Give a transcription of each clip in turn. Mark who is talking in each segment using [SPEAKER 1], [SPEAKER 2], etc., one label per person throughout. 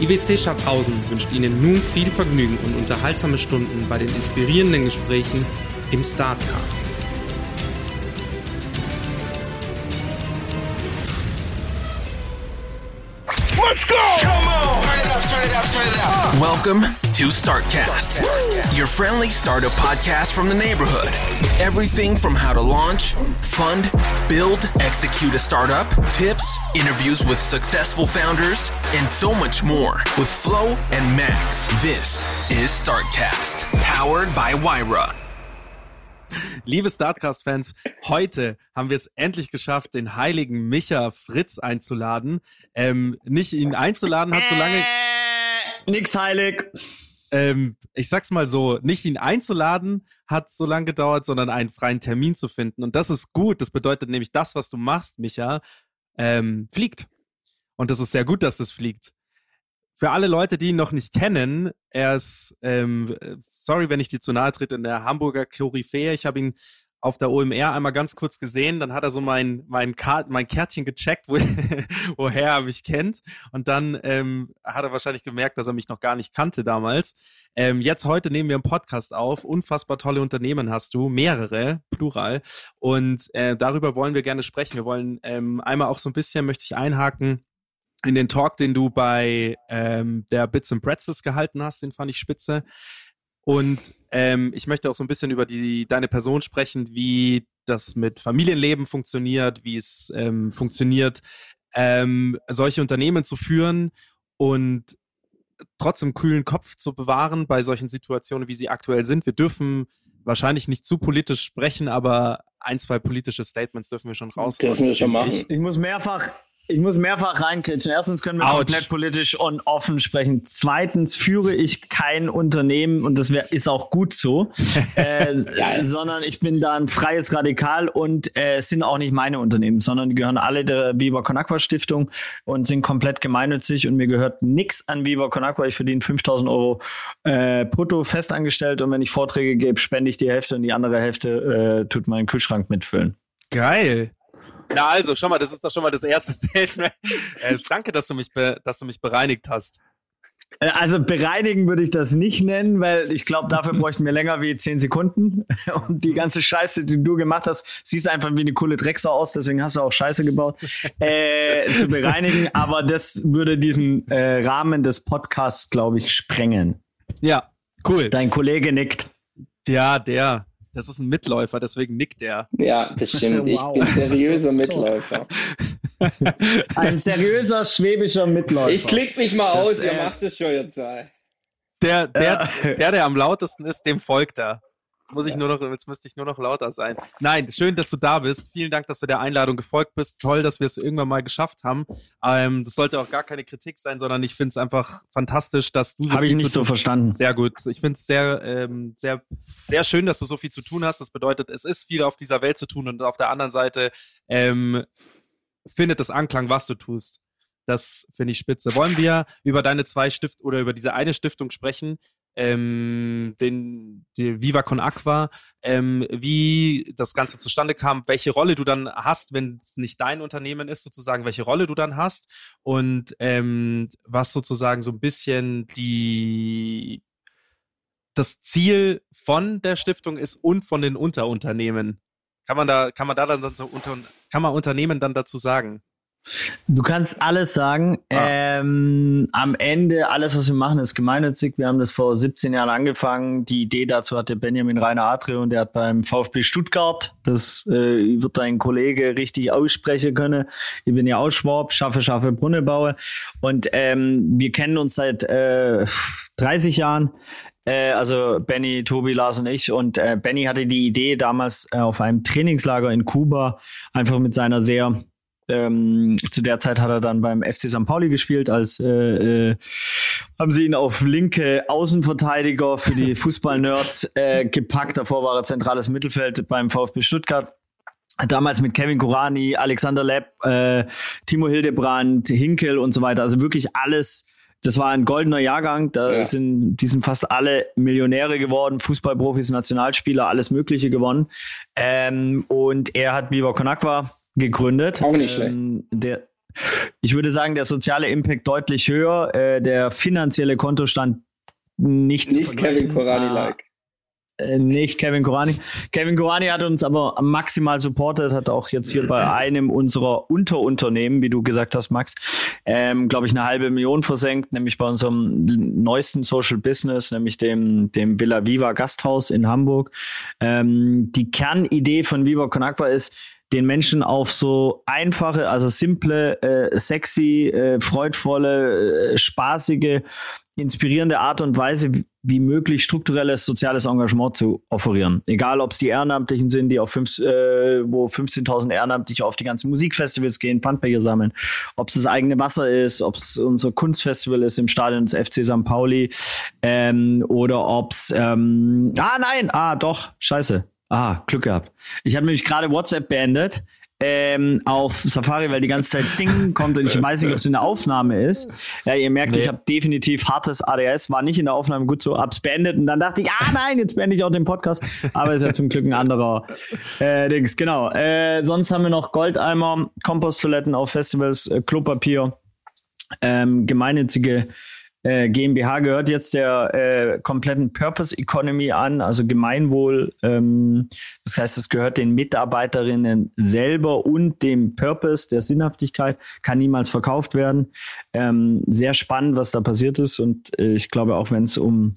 [SPEAKER 1] IWC Schaffhausen wünscht Ihnen nun viel Vergnügen und unterhaltsame Stunden bei den inspirierenden Gesprächen im Startcast.
[SPEAKER 2] Let's go! Come on!
[SPEAKER 3] Welcome to Startcast, your friendly startup podcast from the neighborhood. Everything from how to launch, fund, build, execute a startup, tips, interviews with successful founders, and so much more with Flo and Max. This is Startcast, powered by Wyra.
[SPEAKER 1] Liebe Startcast-Fans, heute haben wir es endlich geschafft, den heiligen Micha Fritz einzuladen. Ähm, nicht ihn einzuladen hat so lange.
[SPEAKER 4] Nix heilig.
[SPEAKER 1] Ähm, ich sag's mal so, nicht ihn einzuladen hat so lange gedauert, sondern einen freien Termin zu finden. Und das ist gut. Das bedeutet nämlich, das, was du machst, Micha, ähm, fliegt. Und das ist sehr gut, dass das fliegt. Für alle Leute, die ihn noch nicht kennen, er ist, ähm, sorry, wenn ich dir zu nahe trete, in der Hamburger Koryphäe. Ich habe ihn auf der OMR einmal ganz kurz gesehen, dann hat er so mein, mein, Kart, mein Kärtchen gecheckt, wo, woher er mich kennt. Und dann ähm, hat er wahrscheinlich gemerkt, dass er mich noch gar nicht kannte damals. Ähm, jetzt heute nehmen wir einen Podcast auf. Unfassbar tolle Unternehmen hast du, mehrere, plural. Und äh, darüber wollen wir gerne sprechen. Wir wollen ähm, einmal auch so ein bisschen, möchte ich einhaken, in den Talk, den du bei ähm, der Bits and Pretzels gehalten hast, den fand ich spitze. Und ähm, ich möchte auch so ein bisschen über die, deine Person sprechen, wie das mit Familienleben funktioniert, wie es ähm, funktioniert, ähm, solche Unternehmen zu führen und trotzdem kühlen Kopf zu bewahren bei solchen Situationen, wie sie aktuell sind. Wir dürfen wahrscheinlich nicht zu politisch sprechen, aber ein, zwei politische Statements dürfen wir schon raus.
[SPEAKER 5] Dürfen wir schon machen.
[SPEAKER 4] Ich muss mehrfach, ich muss mehrfach reinkritschen. Erstens können wir
[SPEAKER 1] Autsch.
[SPEAKER 4] komplett politisch und offen sprechen. Zweitens führe ich kein Unternehmen und das wär, ist auch gut so, äh, sondern ich bin da ein freies Radikal und äh, es sind auch nicht meine Unternehmen, sondern die gehören alle der Viva Con Agua Stiftung und sind komplett gemeinnützig und mir gehört nichts an Viva Con Agua. Ich verdiene 5000 Euro äh, brutto festangestellt und wenn ich Vorträge gebe, spende ich die Hälfte und die andere Hälfte äh, tut mein Kühlschrank mitfüllen.
[SPEAKER 1] Geil. Na also, schau mal, das ist doch schon mal das erste Statement. Äh, danke, dass du mich, dass du mich bereinigt hast.
[SPEAKER 4] Äh, Also bereinigen würde ich das nicht nennen, weil ich glaube, dafür bräuchten wir länger wie 10 Sekunden. Und die ganze Scheiße, die du gemacht hast, siehst einfach wie eine coole Drecksau aus, deswegen hast du auch Scheiße gebaut, äh, zu bereinigen. Aber das würde diesen äh, Rahmen des Podcasts, glaube ich, sprengen.
[SPEAKER 1] Ja, cool.
[SPEAKER 4] Dein Kollege nickt.
[SPEAKER 1] Ja, der. Das ist ein Mitläufer, deswegen nickt der.
[SPEAKER 5] Ja, das stimmt.
[SPEAKER 4] Wow.
[SPEAKER 5] Ich bin seriöser Mitläufer.
[SPEAKER 4] Ein seriöser schwäbischer Mitläufer.
[SPEAKER 5] Ich klick mich mal
[SPEAKER 4] Das,
[SPEAKER 5] aus, ihr
[SPEAKER 4] äh,
[SPEAKER 5] macht es schon jetzt zwei.
[SPEAKER 1] Der, der, der, der am lautesten ist, dem folgt er. Jetzt muss ich nur noch, jetzt müsste ich nur noch lauter sein. Nein, schön, dass du da bist. Vielen Dank, dass du der Einladung gefolgt bist. Toll, dass wir es irgendwann mal geschafft haben. Ähm, das sollte auch gar keine Kritik sein, sondern ich finde es einfach fantastisch, dass du so
[SPEAKER 4] Habe ich nicht so verstanden.
[SPEAKER 1] Sehr gut. Ich finde es sehr, ähm, sehr, sehr schön, dass du so viel zu tun hast. Das bedeutet, es ist viel auf dieser Welt zu tun und auf der anderen Seite ähm, findet es Anklang, was du tust. Das finde ich spitze. Wollen wir über deine zwei Stift oder über diese eine Stiftung sprechen? Ähm, den, die Viva Con Aqua, ähm, wie das Ganze zustande kam, welche Rolle du dann hast, wenn es nicht dein Unternehmen ist, sozusagen, welche Rolle du dann hast und ähm, was sozusagen so ein bisschen die das Ziel von der Stiftung ist und von den Unterunternehmen. kann man da, kann man da dann so unter, kann man Unternehmen dann dazu sagen?
[SPEAKER 4] Du kannst alles sagen.
[SPEAKER 1] Ah.
[SPEAKER 4] Ähm, am Ende, alles, was wir machen, ist gemeinnützig. Wir haben das vor 17 Jahren angefangen. Die Idee dazu hatte Benjamin Rainer Adre und der hat beim VfB Stuttgart, das äh, wird dein Kollege richtig aussprechen können. Ich bin ja auch Schwab, schaffe, schaffe, Brunne baue. Und ähm, wir kennen uns seit äh, 30 Jahren. Äh, also Benny, Tobi, Lars und ich. Und äh, Benny hatte die Idee damals äh, auf einem Trainingslager in Kuba, einfach mit seiner sehr ähm, zu der Zeit hat er dann beim FC St. Pauli gespielt, als äh, äh, haben sie ihn auf linke Außenverteidiger für die Fußball-Nerds äh, gepackt. Davor war er zentrales Mittelfeld beim VfB Stuttgart. Damals mit Kevin Kurani, Alexander Lepp, äh, Timo Hildebrand, Hinkel und so weiter. Also wirklich alles. Das war ein goldener Jahrgang. Da
[SPEAKER 5] Ja.
[SPEAKER 4] sind, die sind fast alle Millionäre geworden, Fußballprofis, Nationalspieler, alles Mögliche gewonnen. Ähm, und er hat Biber Konakwa gegründet.
[SPEAKER 5] Auch nicht
[SPEAKER 4] ähm, Der, ich würde sagen, der soziale Impact deutlich höher, äh, der finanzielle Kontostand nicht, zu
[SPEAKER 5] Nicht
[SPEAKER 4] vergleichen.
[SPEAKER 5] Kevin Korani-like.
[SPEAKER 4] Äh, nicht Kevin Korani. Kevin Korani hat uns aber maximal supportet, hat auch jetzt hier bei einem unserer Unterunternehmen, wie du gesagt hast, Max, ähm, glaube ich, eine halbe Million versenkt, nämlich bei unserem neuesten Social Business, nämlich dem, dem Villa Viva Gasthaus in Hamburg. Ähm, die Kernidee von Viva Con Agua ist, den Menschen auf so einfache, also simple, äh, sexy, äh, freudvolle, äh, spaßige, inspirierende Art und Weise wie- möglich strukturelles soziales Engagement zu offerieren. Egal, ob es die Ehrenamtlichen sind, die auf fünf, äh, wo 15.000 Ehrenamtliche auf die ganzen Musikfestivals gehen, Pfandbecher sammeln, ob es das eigene Wasser ist, ob es unser Kunstfestival ist im Stadion des FC St. Pauli ähm, oder ob es ähm, ah nein, ah doch, scheiße, ah Glück gehabt. Ich habe nämlich gerade WhatsApp beendet ähm, auf Safari, weil die ganze Zeit Ding kommt und ich weiß nicht, ob es in der Aufnahme ist. Ja, ihr merkt,
[SPEAKER 1] Nee.
[SPEAKER 4] ich habe definitiv hartes ADS, war nicht in der Aufnahme gut so, hab's beendet und dann dachte ich, ah nein, jetzt beende ich auch den Podcast. Aber ist ja zum Glück ein anderer äh, Dings. Genau. Äh, sonst haben wir noch Goldeimer, Komposttoiletten auf Festivals, äh, Klopapier, ähm, gemeinnützige äh, GmbH gehört jetzt der äh, kompletten Purpose Economy an, also Gemeinwohl. Ähm, das heißt, es gehört den Mitarbeiterinnen selber und dem Purpose der Sinnhaftigkeit, kann niemals verkauft werden. Ähm, sehr spannend, was da passiert ist. Und äh, ich glaube, auch wenn es um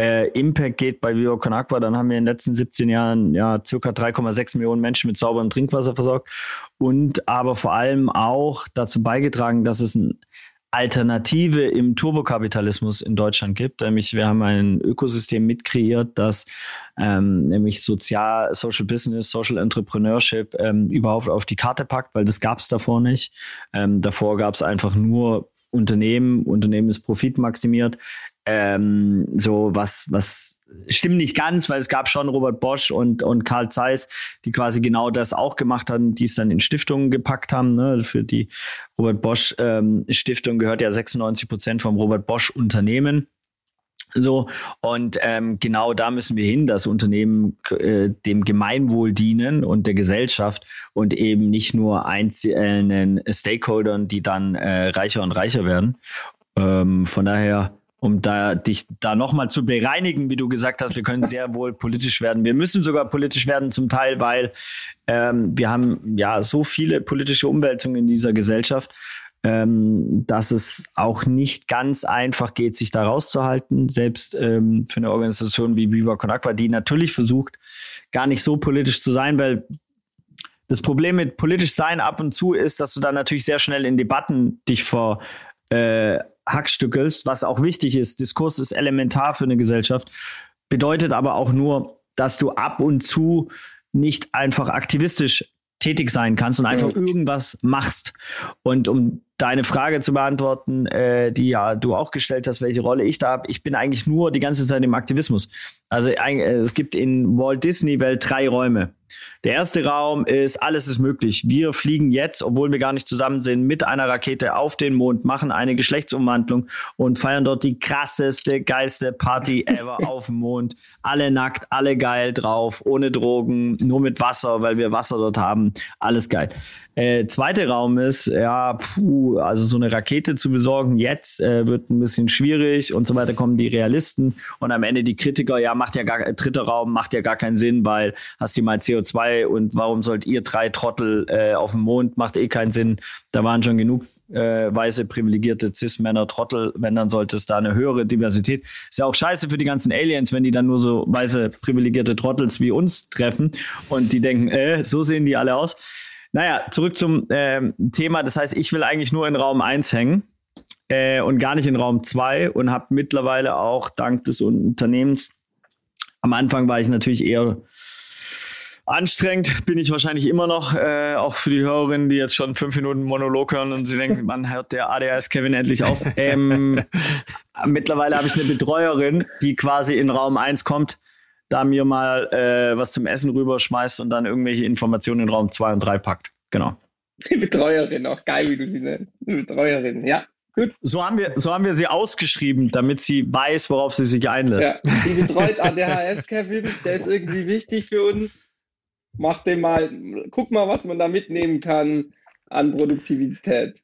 [SPEAKER 4] äh, Impact geht bei Viva Con Agua, dann haben wir in den letzten 17 Jahren ja circa 3,6 Millionen Menschen mit sauberem Trinkwasser versorgt und aber vor allem auch dazu beigetragen, dass es ein Alternative im Turbokapitalismus in Deutschland gibt. Nämlich wir haben ein Ökosystem mitkreiert, das ähm, nämlich Sozial, Social Business, Social Entrepreneurship ähm, überhaupt auf die Karte packt, weil das gab es davor nicht. Ähm, davor gab es einfach nur Unternehmen, Unternehmen ist profitmaximiert. Ähm, so was, was stimmt nicht ganz, weil es gab schon Robert Bosch und, und Karl Zeiss, die quasi genau das auch gemacht haben, die es dann in Stiftungen gepackt haben. Ne? Für die Robert Bosch ähm, Stiftung gehört ja 96 Prozent vom Robert Bosch Unternehmen. So, und ähm, genau da müssen wir hin, dass Unternehmen äh, dem Gemeinwohl dienen und der Gesellschaft und eben nicht nur einzelnen Stakeholdern, die dann äh, reicher und reicher werden. Ähm, von daher, um da dich da nochmal zu bereinigen, wie du gesagt hast, wir können sehr wohl politisch werden. Wir müssen sogar politisch werden zum Teil, weil ähm, wir haben ja so viele politische Umwälzungen in dieser Gesellschaft ähm, dass es auch nicht ganz einfach geht, sich da rauszuhalten. Selbst ähm, für eine Organisation wie Viva Con Agua, die natürlich versucht, gar nicht so politisch zu sein, weil das Problem mit politisch sein ab und zu ist, dass du dann natürlich sehr schnell in Debatten dich vor äh, hackstückelst, was auch wichtig ist. Diskurs ist elementar für eine Gesellschaft, bedeutet aber auch nur, dass du ab und zu nicht einfach aktivistisch tätig sein kannst und einfach irgendwas machst. Und um deine Frage zu beantworten, äh, die ja du auch gestellt hast, welche Rolle ich da habe, ich bin eigentlich nur die ganze Zeit im Aktivismus. Also ein- äh, es gibt in Walt Disney Welt drei Räume. Der erste Raum ist, alles ist möglich. Wir fliegen jetzt, obwohl wir gar nicht zusammen sind, mit einer Rakete auf den Mond, machen eine Geschlechtsumwandlung und feiern dort die krasseste, geilste Party ever auf dem Mond. Alle nackt, alle geil drauf, ohne Drogen, nur mit Wasser, weil wir Wasser dort haben. Alles geil. Äh, zweiter Raum ist, ja, puh, also so eine Rakete zu besorgen, jetzt äh, wird ein bisschen schwierig und so weiter, kommen die Realisten und am Ende die Kritiker, ja, macht ja gar, dritter Raum macht ja gar keinen Sinn, weil hast du mal CO2 und warum sollt ihr drei Trottel äh, auf dem Mond, macht eh keinen Sinn. Da waren schon genug äh, weiße, privilegierte Cis-Männer, Trottel, wenn dann sollte es da eine höhere Diversität. Ist ja auch scheiße für die ganzen Aliens, wenn die dann nur so weiße, privilegierte Trottels wie uns treffen und die denken, äh, so sehen die alle aus. Naja, zurück zum ähm, Thema. Das heißt, ich will eigentlich nur in Raum 1 hängen äh, und gar nicht in Raum 2 und habe mittlerweile auch dank des Unternehmens, am Anfang war ich natürlich eher anstrengend, bin ich wahrscheinlich immer noch, äh, auch für die Hörerinnen, die jetzt schon fünf Minuten Monolog hören und sie denken, wann hört der ADHS Kevin endlich auf? Ähm, mittlerweile habe ich eine Betreuerin, die quasi in Raum 1 kommt, da mir mal äh, was zum Essen rüberschmeißt und dann irgendwelche Informationen in Raum 2 und 3 packt. Genau.
[SPEAKER 5] Die Betreuerin, auch geil, wie du sie nennst. Die Betreuerin, ja. Gut.
[SPEAKER 4] So haben, wir, so haben wir sie ausgeschrieben, damit sie weiß, worauf sie sich einlässt.
[SPEAKER 5] Ja. Die betreut ADHS, Kevin. Der ist irgendwie wichtig für uns. Mach den mal, guck mal, was man da mitnehmen kann an Produktivität.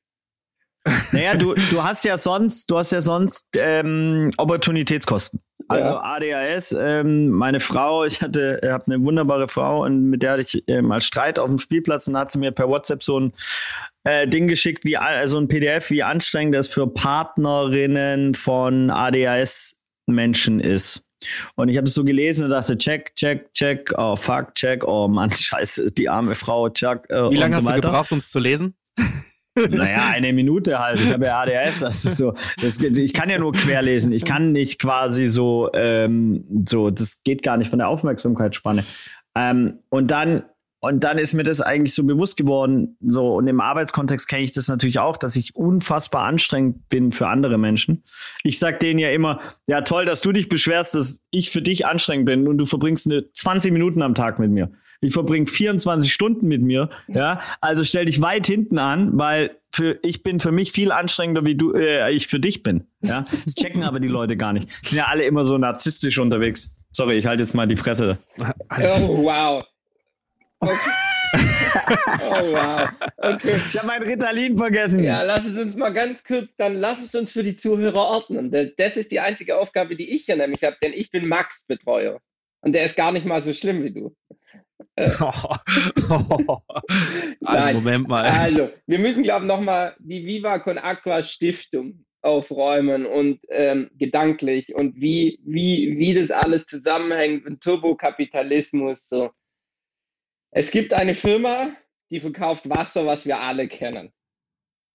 [SPEAKER 4] Naja, du, du hast ja sonst, du hast ja sonst ähm, Opportunitätskosten. Also
[SPEAKER 5] Ja.
[SPEAKER 4] ADHS, ähm, meine Frau, ich hatte, ich habe eine wunderbare Frau und mit der hatte ich äh, mal Streit auf dem Spielplatz und hat sie mir per WhatsApp so ein äh, Ding geschickt, wie also ein PDF, wie anstrengend das für Partnerinnen von ADHS-Menschen ist. Und ich habe es so gelesen und dachte, check, check, check, oh fuck, check, oh Mann, scheiße, die arme Frau, check. Äh,
[SPEAKER 1] Wie lange
[SPEAKER 4] und
[SPEAKER 1] hast
[SPEAKER 4] so
[SPEAKER 1] du
[SPEAKER 4] weiter.
[SPEAKER 1] gebraucht, um es zu lesen?
[SPEAKER 4] Naja, eine Minute halt. Ich habe ja ADHS. Das ist so. Das, ich kann ja nur querlesen. Ich kann nicht quasi so, ähm, so. Das geht gar nicht von der Aufmerksamkeitsspanne. Ähm, und dann und dann ist mir das eigentlich so bewusst geworden. So und im Arbeitskontext kenne ich das natürlich auch, dass ich unfassbar anstrengend bin für andere Menschen. Ich sag denen ja immer, ja toll, dass du dich beschwerst, dass ich für dich anstrengend bin und du verbringst eine 20 Minuten am Tag mit mir. Ich verbringe 24 Stunden mit mir, ja. Also stell dich weit hinten an, weil für, ich bin für mich viel anstrengender, wie du, äh, ich für dich bin, ja. Das checken aber die Leute gar nicht. Sind ja alle immer so narzisstisch unterwegs. Sorry, ich halte jetzt mal die Fresse.
[SPEAKER 5] Oh, wow. Okay. Oh, wow. Okay.
[SPEAKER 4] Ich habe mein Ritalin vergessen.
[SPEAKER 5] Ja, lass es uns mal ganz kurz, dann lass es uns für die Zuhörer ordnen. Denn Das ist die einzige Aufgabe, die ich hier nämlich habe, denn ich bin Max-Betreuer. Und der ist gar nicht mal so schlimm wie du.
[SPEAKER 1] also
[SPEAKER 5] Nein.
[SPEAKER 1] Moment mal.
[SPEAKER 5] Also, wir müssen, glaube ich, nochmal die Viva Con Aqua Stiftung aufräumen und ähm, gedanklich und wie, wie, wie das alles zusammenhängt und Turbokapitalismus. So. Es gibt eine Firma, die verkauft Wasser, was wir alle kennen.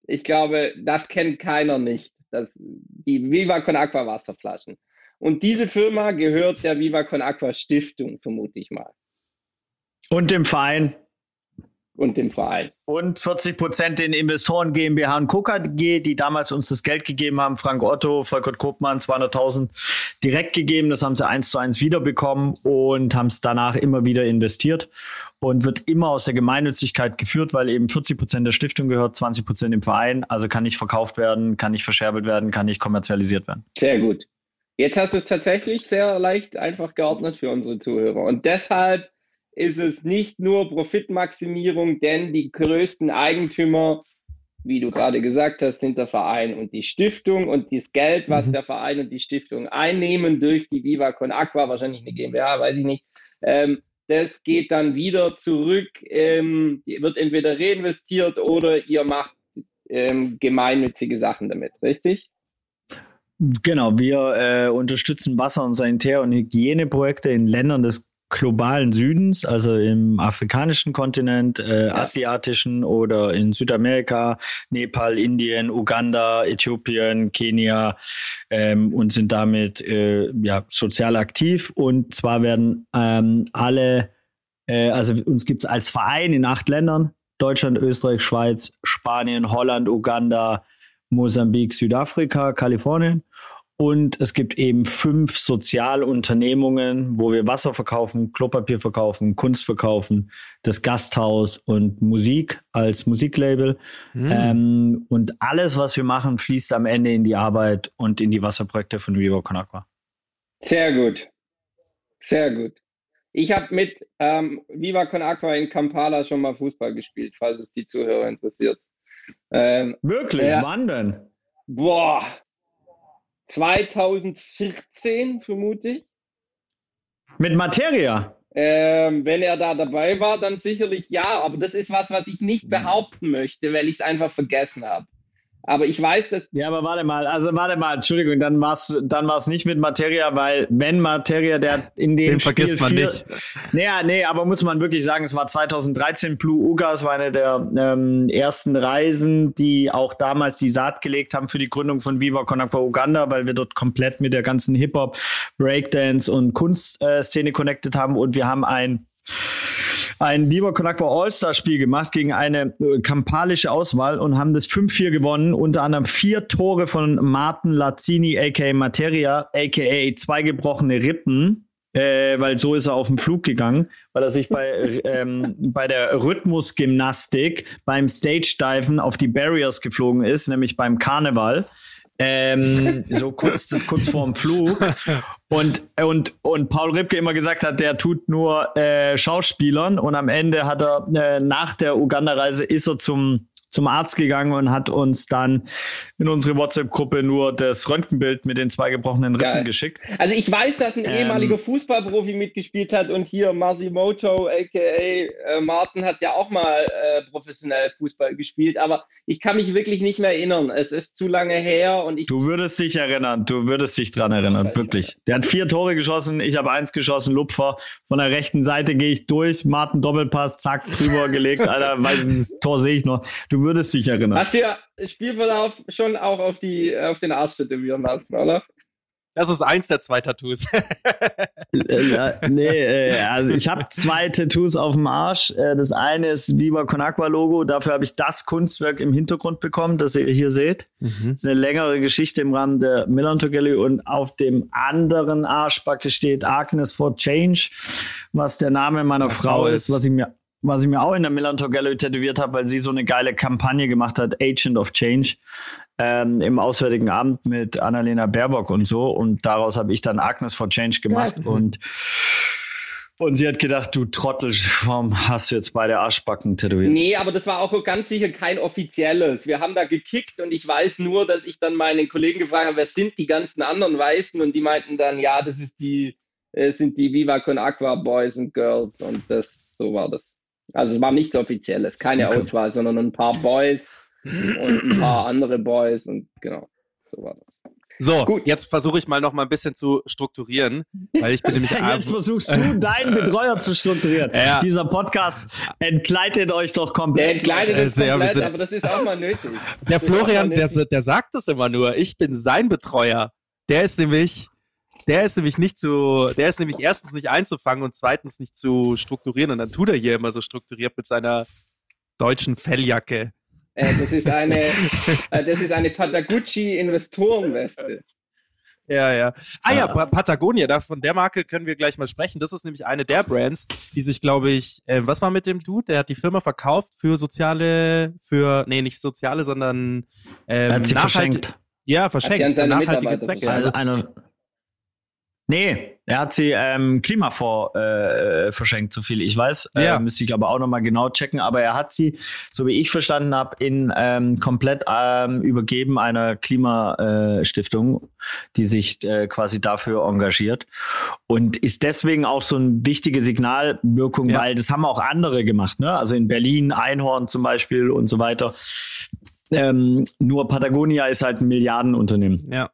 [SPEAKER 5] Ich glaube, das kennt keiner nicht. Das, die Viva Con Aqua Wasserflaschen. Und diese Firma gehört der Viva Con Aqua Stiftung, vermute ich mal.
[SPEAKER 4] Und dem Verein.
[SPEAKER 5] Und dem Verein.
[SPEAKER 4] Und 40 Prozent den Investoren GmbH und Co. KG, die damals uns das Geld gegeben haben. Frank Otto, Volker Kopmann, 200.000 direkt gegeben. Das haben sie eins zu eins wiederbekommen und haben es danach immer wieder investiert und wird immer aus der Gemeinnützigkeit geführt, weil eben 40 Prozent der Stiftung gehört, 20 Prozent im Verein. Also kann nicht verkauft werden, kann nicht verscherbelt werden, kann nicht kommerzialisiert werden.
[SPEAKER 5] Sehr gut. Jetzt hast du es tatsächlich sehr leicht einfach geordnet für unsere Zuhörer. Und deshalb ist es nicht nur Profitmaximierung, denn die größten Eigentümer, wie du gerade gesagt hast, sind der Verein und die Stiftung und das Geld, was
[SPEAKER 4] Mhm.
[SPEAKER 5] der Verein und die Stiftung einnehmen durch die Viva Con Aqua, wahrscheinlich eine GmbH, weiß ich nicht, ähm, das geht dann wieder zurück, ähm, wird entweder reinvestiert oder ihr macht ähm, gemeinnützige Sachen damit, richtig?
[SPEAKER 4] Genau, wir äh, unterstützen Wasser- und Sanitär- und Hygieneprojekte in Ländern des globalen Südens, also im afrikanischen Kontinent, äh, asiatischen oder in Südamerika, Nepal, Indien, Uganda, Äthiopien, Kenia ähm, und sind damit äh, ja, sozial aktiv. Und zwar werden ähm, alle, äh, also uns gibt es als Verein in acht Ländern, Deutschland, Österreich, Schweiz, Spanien, Holland, Uganda, Mosambik, Südafrika, Kalifornien. Und es gibt eben fünf Sozialunternehmungen, wo wir Wasser verkaufen, Klopapier verkaufen, Kunst verkaufen, das Gasthaus und Musik als Musiklabel.
[SPEAKER 1] Hm.
[SPEAKER 4] Ähm, und alles, was wir machen, fließt am Ende in die Arbeit und in die Wasserprojekte von Viva Con Aqua.
[SPEAKER 5] Sehr gut. Sehr gut. Ich habe mit ähm, Viva Con Aqua in Kampala schon mal Fußball gespielt, falls es die Zuhörer interessiert.
[SPEAKER 4] Ähm, Wirklich? Ja. Wann denn?
[SPEAKER 5] Boah. 2014 vermute ich.
[SPEAKER 4] Mit Materia?
[SPEAKER 5] Ähm, wenn er da dabei war, dann sicherlich ja. Aber das ist was, was ich nicht behaupten möchte, weil ich es einfach vergessen habe. Aber ich weiß, dass.
[SPEAKER 4] Ja, aber warte mal, also warte mal, Entschuldigung, dann war es dann war's nicht mit Materia, weil wenn Materia, der in dem
[SPEAKER 1] Den Spiel vergisst man vier, nicht.
[SPEAKER 4] Naja, nee, aber muss man wirklich sagen, es war 2013 Blue Uga, es war eine der ähm, ersten Reisen, die auch damals die Saat gelegt haben für die Gründung von Viva Conakwa Uganda, weil wir dort komplett mit der ganzen Hip-Hop, Breakdance und Kunstszene äh, connected haben und wir haben ein ein Biber Conakwa All-Star-Spiel gemacht gegen eine äh, kampalische Auswahl und haben das 5-4 gewonnen. Unter anderem vier Tore von Martin Lazzini, aka Materia, aka zwei gebrochene Rippen. Äh, weil so ist er auf den Flug gegangen, weil er sich bei, ähm, bei der Rhythmusgymnastik beim Stage-Diven auf die Barriers geflogen ist, nämlich beim Karneval ähm, so kurz, kurz vorm Flug. Und, und, und Paul Ripke immer gesagt hat, der tut nur äh, Schauspielern. Und am Ende hat er äh, nach der Uganda-Reise ist er zum zum Arzt gegangen und hat uns dann in unsere WhatsApp-Gruppe nur das Röntgenbild mit den zwei gebrochenen Rippen Geil. geschickt.
[SPEAKER 5] Also ich weiß, dass ein ähm, ehemaliger Fußballprofi mitgespielt hat und hier Masimoto, aka äh, Martin, hat ja auch mal äh, professionell Fußball gespielt, aber ich kann mich wirklich nicht mehr erinnern. Es ist zu lange her und ich.
[SPEAKER 4] Du würdest dich erinnern, du würdest dich dran erinnern, wirklich. Der hat vier Tore geschossen, ich habe eins geschossen, Lupfer. Von der rechten Seite gehe ich durch, Martin Doppelpass, zack, drüber gelegt, Alter, weiß das Tor sehe ich noch. Du würdest dich erinnern.
[SPEAKER 5] Hast du ja Spielverlauf schon auch auf, die, auf den Arsch tätowieren lassen, oder?
[SPEAKER 1] Das ist eins der zwei Tattoos.
[SPEAKER 4] äh, nee, äh, also ich habe zwei Tattoos auf dem Arsch. Äh, das eine ist Viva Conakwa Logo. Dafür habe ich das Kunstwerk im Hintergrund bekommen, das ihr hier seht. Mhm. Das ist eine längere Geschichte im Rahmen der Millantor Gallery. Und auf dem anderen Arschbacke steht Agnes for Change, was der Name meiner Frau, Frau ist, was ich mir was ich mir auch in der Millantor Gallery tätowiert habe, weil sie so eine geile Kampagne gemacht hat, Agent of Change, ähm, im Auswärtigen Amt mit Annalena Baerbock und so. Und daraus habe ich dann Agnes for Change gemacht ja. und und sie hat gedacht, du Trottel, warum hast du jetzt beide Arschbacken tätowiert?
[SPEAKER 5] Nee, aber das war auch ganz sicher kein offizielles. Wir haben da gekickt und ich weiß nur, dass ich dann meinen Kollegen gefragt habe, wer sind die ganzen anderen Weißen? Und die meinten dann, ja, das ist die, äh, sind die Viva Con Aqua Boys and Girls und das, so war das. Also es war nichts Offizielles, keine okay. Auswahl, sondern ein paar Boys und ein paar andere Boys und genau, so war das.
[SPEAKER 1] So, Gut. jetzt versuche ich mal noch mal ein bisschen zu strukturieren, weil ich bin nämlich
[SPEAKER 4] Jetzt versuchst du deinen Betreuer zu strukturieren. Ja. Dieser Podcast entgleitet euch doch komplett. Der
[SPEAKER 5] entgleitet uns komplett, ja, aber das ist auch mal nötig.
[SPEAKER 1] Der Florian, der, der sagt das immer nur. Ich bin sein Betreuer. Der ist nämlich der ist nämlich nicht zu, der ist nämlich erstens nicht einzufangen und zweitens nicht zu strukturieren. Und dann tut er hier immer so strukturiert mit seiner deutschen Felljacke.
[SPEAKER 5] Äh, das ist eine, äh, das ist eine Patagucci Investorenweste.
[SPEAKER 1] Ja, ja. Ah ja, pa Patagonia, da, von der Marke können wir gleich mal sprechen. Das ist nämlich eine der Brands, die sich, glaube ich, äh, was war mit dem Dude? Der hat die Firma verkauft für soziale, für, nee, nicht soziale, sondern
[SPEAKER 4] ähm, hat sie verschenkt.
[SPEAKER 1] Ja, verschenkt. Für nachhaltige Zwecke.
[SPEAKER 4] Also eine, Nee, er hat sie ähm, Klimafonds äh, verschenkt, so viel ich weiß. Äh, ja. müsste ich aber auch nochmal genau checken. Aber er hat sie, so wie ich verstanden habe, in ähm, komplett ähm, übergeben einer Klimastiftung, die sich äh, quasi dafür engagiert. Und ist deswegen auch so eine wichtige Signalwirkung, ja. weil das haben auch andere gemacht, ne? Also in Berlin, Einhorn zum Beispiel und so weiter. Ähm, nur Patagonia ist halt ein Milliardenunternehmen.
[SPEAKER 1] Ja.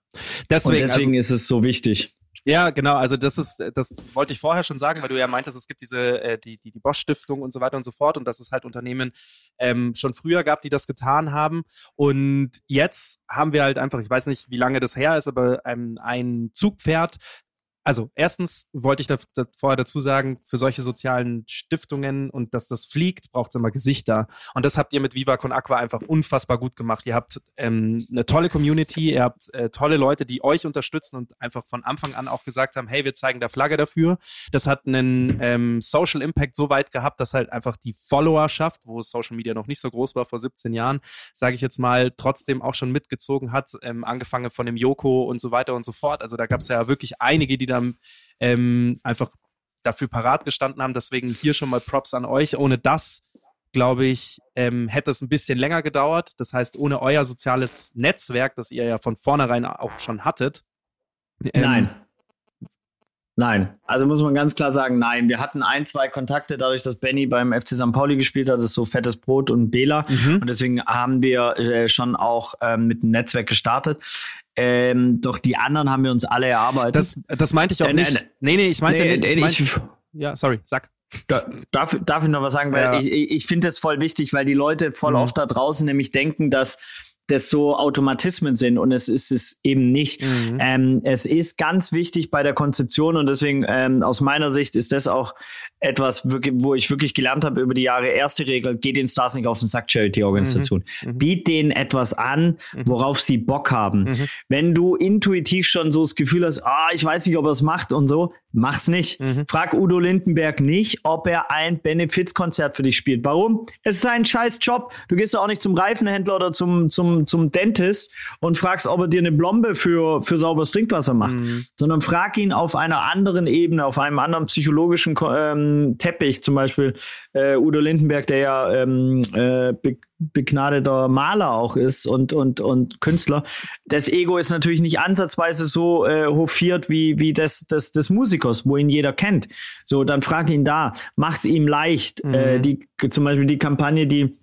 [SPEAKER 4] Deswegen, und deswegen also, ist es so wichtig.
[SPEAKER 1] Ja, genau. Also das ist, das wollte ich vorher schon sagen, weil du ja meintest, es gibt diese äh, die die, die Bosch Stiftung und so weiter und so fort und dass es halt Unternehmen ähm, schon früher gab, die das getan haben. Und jetzt haben wir halt einfach, ich weiß nicht, wie lange das her ist, aber ähm, ein Zugpferd, also erstens wollte ich da, da vorher dazu sagen, für solche sozialen Stiftungen und dass das fliegt, braucht es immer Gesichter. Und das habt ihr mit Viva Con Aqua einfach unfassbar gut gemacht. Ihr habt ähm, eine tolle Community, ihr habt äh, tolle Leute, die euch unterstützen und einfach von Anfang an auch gesagt haben, hey, wir zeigen da Flagge dafür. Das hat einen ähm, Social Impact so weit gehabt, dass halt einfach die Followerschaft, wo Social Media noch nicht so groß war vor 17 Jahren, sage ich jetzt mal, trotzdem auch schon mitgezogen hat, ähm, angefangen von dem Joko und so weiter und so fort. Also da gab es ja wirklich einige, die da wieder ähm, einfach dafür parat gestanden haben. Deswegen hier schon mal Props an euch. Ohne das glaube ich, ähm, hätte es ein bisschen länger gedauert. Das heißt, ohne euer soziales Netzwerk, das ihr ja von vornherein auch schon hattet.
[SPEAKER 4] Ähm, nein. Nein. Also muss man ganz klar sagen, nein. Wir hatten ein, zwei Kontakte, dadurch, dass Benny beim FC St. Pauli gespielt hat, das ist so fettes Brot und Bela. Mhm. Und deswegen haben wir äh, schon auch ähm, mit dem Netzwerk gestartet. Ähm, doch die anderen haben wir uns alle erarbeitet.
[SPEAKER 1] Das, das meinte ich auch äh, nicht. Äh, nee, nee, ich meinte nee, nicht. Ich meinte, ich, ja, sorry, sag.
[SPEAKER 4] Da, darf, darf ich noch was sagen? Weil ja. ich, ich finde das voll wichtig, weil die Leute voll mhm. oft da draußen nämlich denken, dass das so Automatismen sind und es ist es eben nicht. Mhm. Ähm, es ist ganz wichtig bei der Konzeption und deswegen ähm, aus meiner Sicht ist das auch etwas, wo ich wirklich gelernt habe über die Jahre. Erste Regel, geht den Stars nicht auf den Sack, Charity-Organisation. Mhm. mhm. Biet denen etwas an, mhm. worauf sie Bock haben. Mhm. Wenn du intuitiv schon so das Gefühl hast, ah, ich weiß nicht, ob er es macht und so, mach's nicht. Mhm. Frag Udo Lindenberg nicht, ob er ein Benefizkonzert für dich spielt. Warum? Es ist sein scheiß Job. Du gehst ja auch nicht zum Reifenhändler oder zum, zum, zum Dentist und fragst, ob er dir eine Blombe für, für sauberes Trinkwasser macht, mhm. sondern frag ihn auf einer anderen Ebene, auf einem anderen psychologischen ähm, Teppich, zum Beispiel äh, Udo Lindenberg, der ja ähm, äh, begnadeter Maler auch ist und, und, und Künstler. Das Ego ist natürlich nicht ansatzweise so äh, hofiert wie, wie das, das des Musikers, wo ihn jeder kennt. So, dann frag ihn da, mach's ihm leicht. Mhm. Äh, die, zum Beispiel die Kampagne, die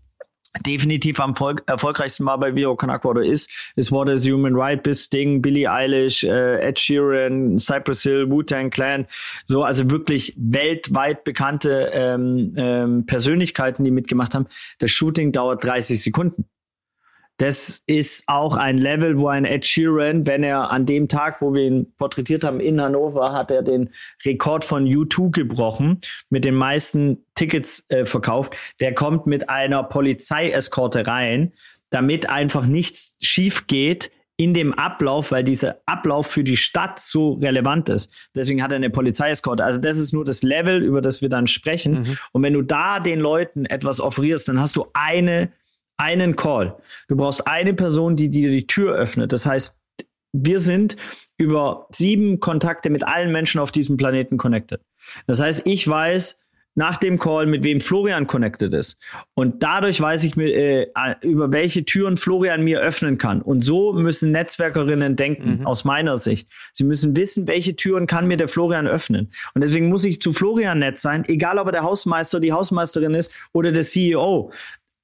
[SPEAKER 4] definitiv am Volk, erfolgreichsten war bei Vio Conakwa ist, ist What is Human Right bis Sting, Billie Eilish, äh, Ed Sheeran, Cypress Hill, Wu-Tang Clan, so also wirklich weltweit bekannte ähm, ähm, Persönlichkeiten, die mitgemacht haben. Das Shooting dauert 30 Sekunden. Das ist auch ein Level, wo ein Ed Sheeran, wenn er an dem Tag, wo wir ihn porträtiert haben in Hannover, hat er den Rekord von U2 gebrochen, mit den meisten Tickets äh, verkauft. Der kommt mit einer Polizeieskorte rein, damit einfach nichts schief geht in dem Ablauf, weil dieser Ablauf für die Stadt so relevant ist. Deswegen hat er eine Polizeieskorte. Also das ist nur das Level, über das wir dann sprechen. Mhm. Und wenn du da den Leuten etwas offerierst, dann hast du eine einen Call. Du brauchst eine Person, die dir die Tür öffnet. Das heißt, wir sind über sieben Kontakte mit allen Menschen auf diesem Planeten connected. Das heißt, ich weiß nach dem Call, mit wem Florian connected ist. Und dadurch weiß ich, äh, über welche Türen Florian mir öffnen kann. Und so müssen Netzwerkerinnen denken, mhm. aus meiner Sicht. Sie müssen wissen, welche Türen kann mir der Florian öffnen. Und deswegen muss ich zu Florian nett sein, egal ob er der Hausmeister, die Hausmeisterin ist oder der CEO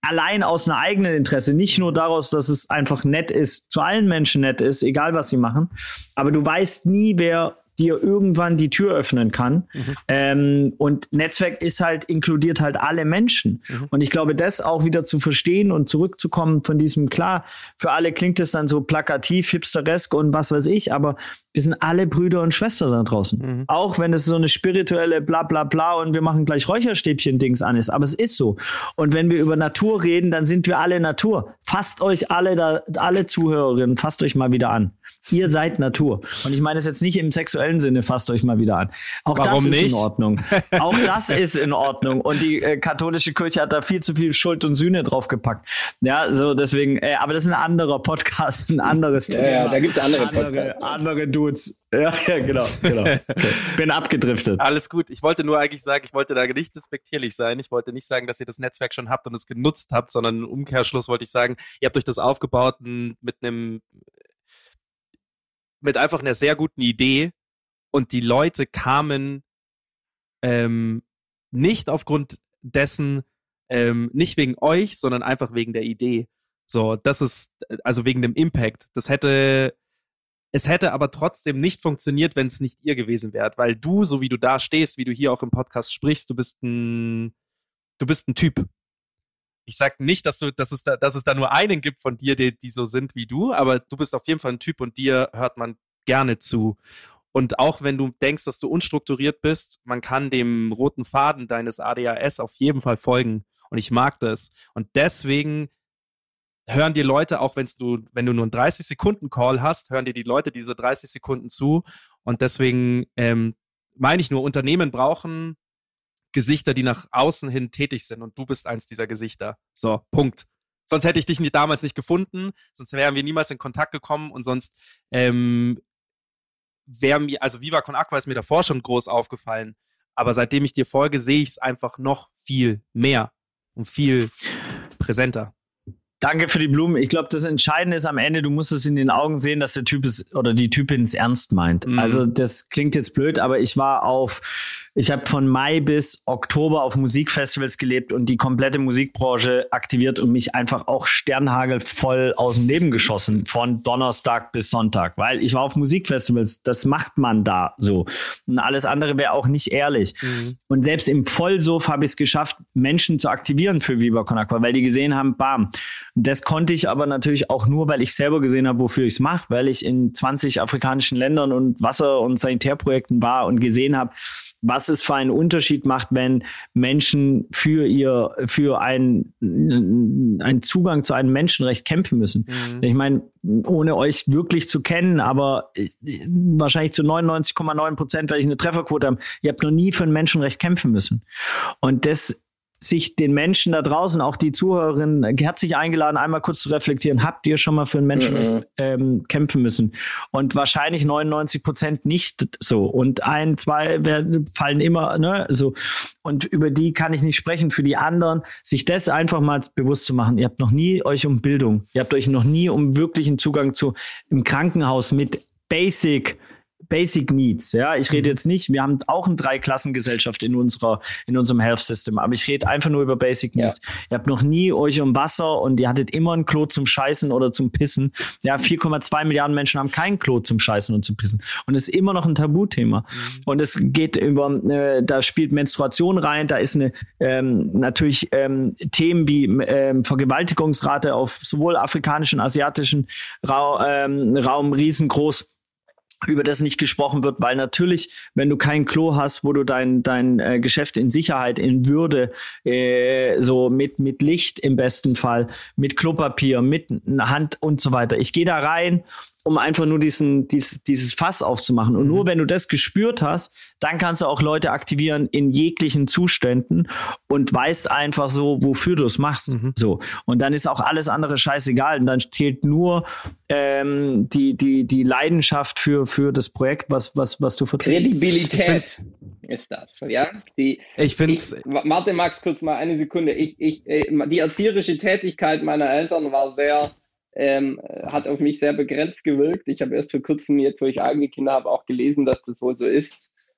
[SPEAKER 4] allein aus einem eigenen Interesse, nicht nur daraus, dass es einfach nett ist, zu allen Menschen nett ist, egal was sie machen. Aber du weißt nie, wer dir irgendwann die Tür öffnen kann. Mhm. Ähm, und Netzwerk ist halt, inkludiert halt alle Menschen. Mhm. Und ich glaube, das auch wieder zu verstehen und zurückzukommen von diesem, klar, für alle klingt es dann so plakativ, hipsteresk und was weiß ich, aber wir sind alle Brüder und Schwestern da draußen. Mhm. Auch wenn es so eine spirituelle bla bla bla und wir machen gleich Räucherstäbchen-Dings an ist. Aber es ist so. Und wenn wir über Natur reden, dann sind wir alle Natur. Fasst euch alle da, alle Zuhörerinnen, fasst euch mal wieder an. Ihr seid Natur. Und ich meine es jetzt nicht im sexuellen Sinne, fasst euch mal wieder an. Auch Warum das ist nicht? in Ordnung. Auch das ist in Ordnung. Und die äh, katholische Kirche hat da viel zu viel Schuld und Sühne draufgepackt. Ja, so deswegen, äh, aber das ist ein anderer Podcast, ein anderes
[SPEAKER 5] Thema. Ja, ja da gibt es andere
[SPEAKER 4] Podcasts. Andere Dudes. Ja, ja, genau, genau. Okay. Bin abgedriftet.
[SPEAKER 1] Alles gut. Ich wollte nur eigentlich sagen, ich wollte da nicht despektierlich sein. Ich wollte nicht sagen, dass ihr das Netzwerk schon habt und es genutzt habt, sondern im Umkehrschluss wollte ich sagen, ihr habt euch das aufgebaut mit einem mit einfach einer sehr guten Idee und die Leute kamen ähm, nicht aufgrund dessen, ähm, nicht wegen euch, sondern einfach wegen der Idee. So, das ist, also wegen dem Impact. Das hätte, es hätte aber trotzdem nicht funktioniert, wenn es nicht ihr gewesen wärt, weil du, so wie du da stehst, wie du hier auch im Podcast sprichst, du bist ein, du bist ein Typ. Ich sag nicht, dass du, dass es da, dass es da nur einen gibt von dir, die, die so sind wie du, aber du bist auf jeden Fall ein Typ und dir hört man gerne zu. Und auch wenn du denkst, dass du unstrukturiert bist, man kann dem roten Faden deines ADHS auf jeden Fall folgen. Und ich mag das. Und deswegen hören dir Leute, auch wenn du, wenn du nur einen 30 Sekunden Call hast, hören dir die Leute diese 30 Sekunden zu. Und deswegen ähm, meine ich nur, Unternehmen brauchen Gesichter, die nach außen hin tätig sind. Und du bist eins dieser Gesichter. So, Punkt. Sonst hätte ich dich nie, damals nicht gefunden, sonst wären wir niemals in Kontakt gekommen und sonst ähm, wäre mir, also Viva Con Aqua ist mir davor schon groß aufgefallen, aber seitdem ich dir folge, sehe ich es einfach noch viel mehr. und viel präsenter.
[SPEAKER 4] Danke für die Blumen. Ich glaube, das Entscheidende ist am Ende, du musst es in den Augen sehen, dass der Typ es oder die Typin es ernst meint. Mhm. Also das klingt jetzt blöd, aber ich war auf ich habe von Mai bis Oktober auf Musikfestivals gelebt und die komplette Musikbranche aktiviert und mich einfach auch sternhagelvoll aus dem Leben geschossen von Donnerstag bis Sonntag, weil ich war auf Musikfestivals, das macht man da so. Und alles andere wäre auch nicht ehrlich. Mhm. Und selbst im Vollsuff habe ich es geschafft, Menschen zu aktivieren für Viva Con Aqua, weil die gesehen haben, bam. Das konnte ich aber natürlich auch nur, weil ich selber gesehen habe, wofür ich es mache, weil ich in 20 afrikanischen Ländern und Wasser- und Sanitärprojekten war und gesehen habe, was es für einen Unterschied macht, wenn Menschen für ihr, für einen, einen Zugang zu einem Menschenrecht kämpfen müssen. Mhm. Ich meine, ohne euch wirklich zu kennen, aber äh, wahrscheinlich zu 99,9 Prozent werde ich eine Trefferquote haben. Ihr habt noch nie für ein Menschenrecht kämpfen müssen. Und das sich den Menschen da draußen, auch die Zuhörerinnen, herzlich eingeladen, einmal kurz zu reflektieren. Habt ihr schon mal für ein Menschenrecht mhm. ähm, kämpfen müssen? Und wahrscheinlich 99 Prozent nicht so. Und ein, zwei werden, fallen immer, ne, so. Und über die kann ich nicht sprechen. Für die anderen, sich das einfach mal bewusst zu machen. Ihr habt noch nie euch um Bildung, ihr habt euch noch nie um wirklichen Zugang zu im Krankenhaus mit Basic Basic Needs. Ja, ich rede mhm. jetzt nicht, wir haben auch eine Dreiklassengesellschaft in unserer, in unserem Health System, aber ich rede einfach nur über Basic Needs. Ja. Ihr habt noch nie euch um Wasser und ihr hattet immer ein Klo zum Scheißen oder zum Pissen. Ja, 4,2 Milliarden Menschen haben kein Klo zum Scheißen und zum Pissen. Und es ist immer noch ein Tabuthema. Mhm. Und es geht über, äh, da spielt Menstruation rein, da ist eine, ähm, natürlich ähm, Themen wie ähm, Vergewaltigungsrate auf sowohl afrikanischen, asiatischen Ra ähm, Raum riesengroß über das nicht gesprochen wird, weil natürlich, wenn du kein Klo hast, wo du dein, dein äh, Geschäft in Sicherheit, in Würde, äh, so mit, mit Licht im besten Fall, mit Klopapier, mit Hand und so weiter. Ich gehe da rein um einfach nur diesen, dies, dieses Fass aufzumachen. Und mhm. nur wenn du das gespürt hast, dann kannst du auch Leute aktivieren in jeglichen Zuständen und weißt einfach so, wofür du es machst. Mhm. So. Und dann ist auch alles andere scheißegal. Und dann zählt nur ähm, die, die, die Leidenschaft für, für das Projekt, was, was, was du
[SPEAKER 5] vertrittst. Kredibilität ist das. Ja? Die,
[SPEAKER 1] ich finde
[SPEAKER 5] es. Warte, Max, kurz mal eine Sekunde. Ich, ich, äh, die erzieherische Tätigkeit meiner Eltern war sehr ähm, hat auf mich sehr begrenzt gewirkt. Ich habe erst vor kurzem, jetzt wo ich eigene Kinder habe, auch gelesen, dass das wohl so ist.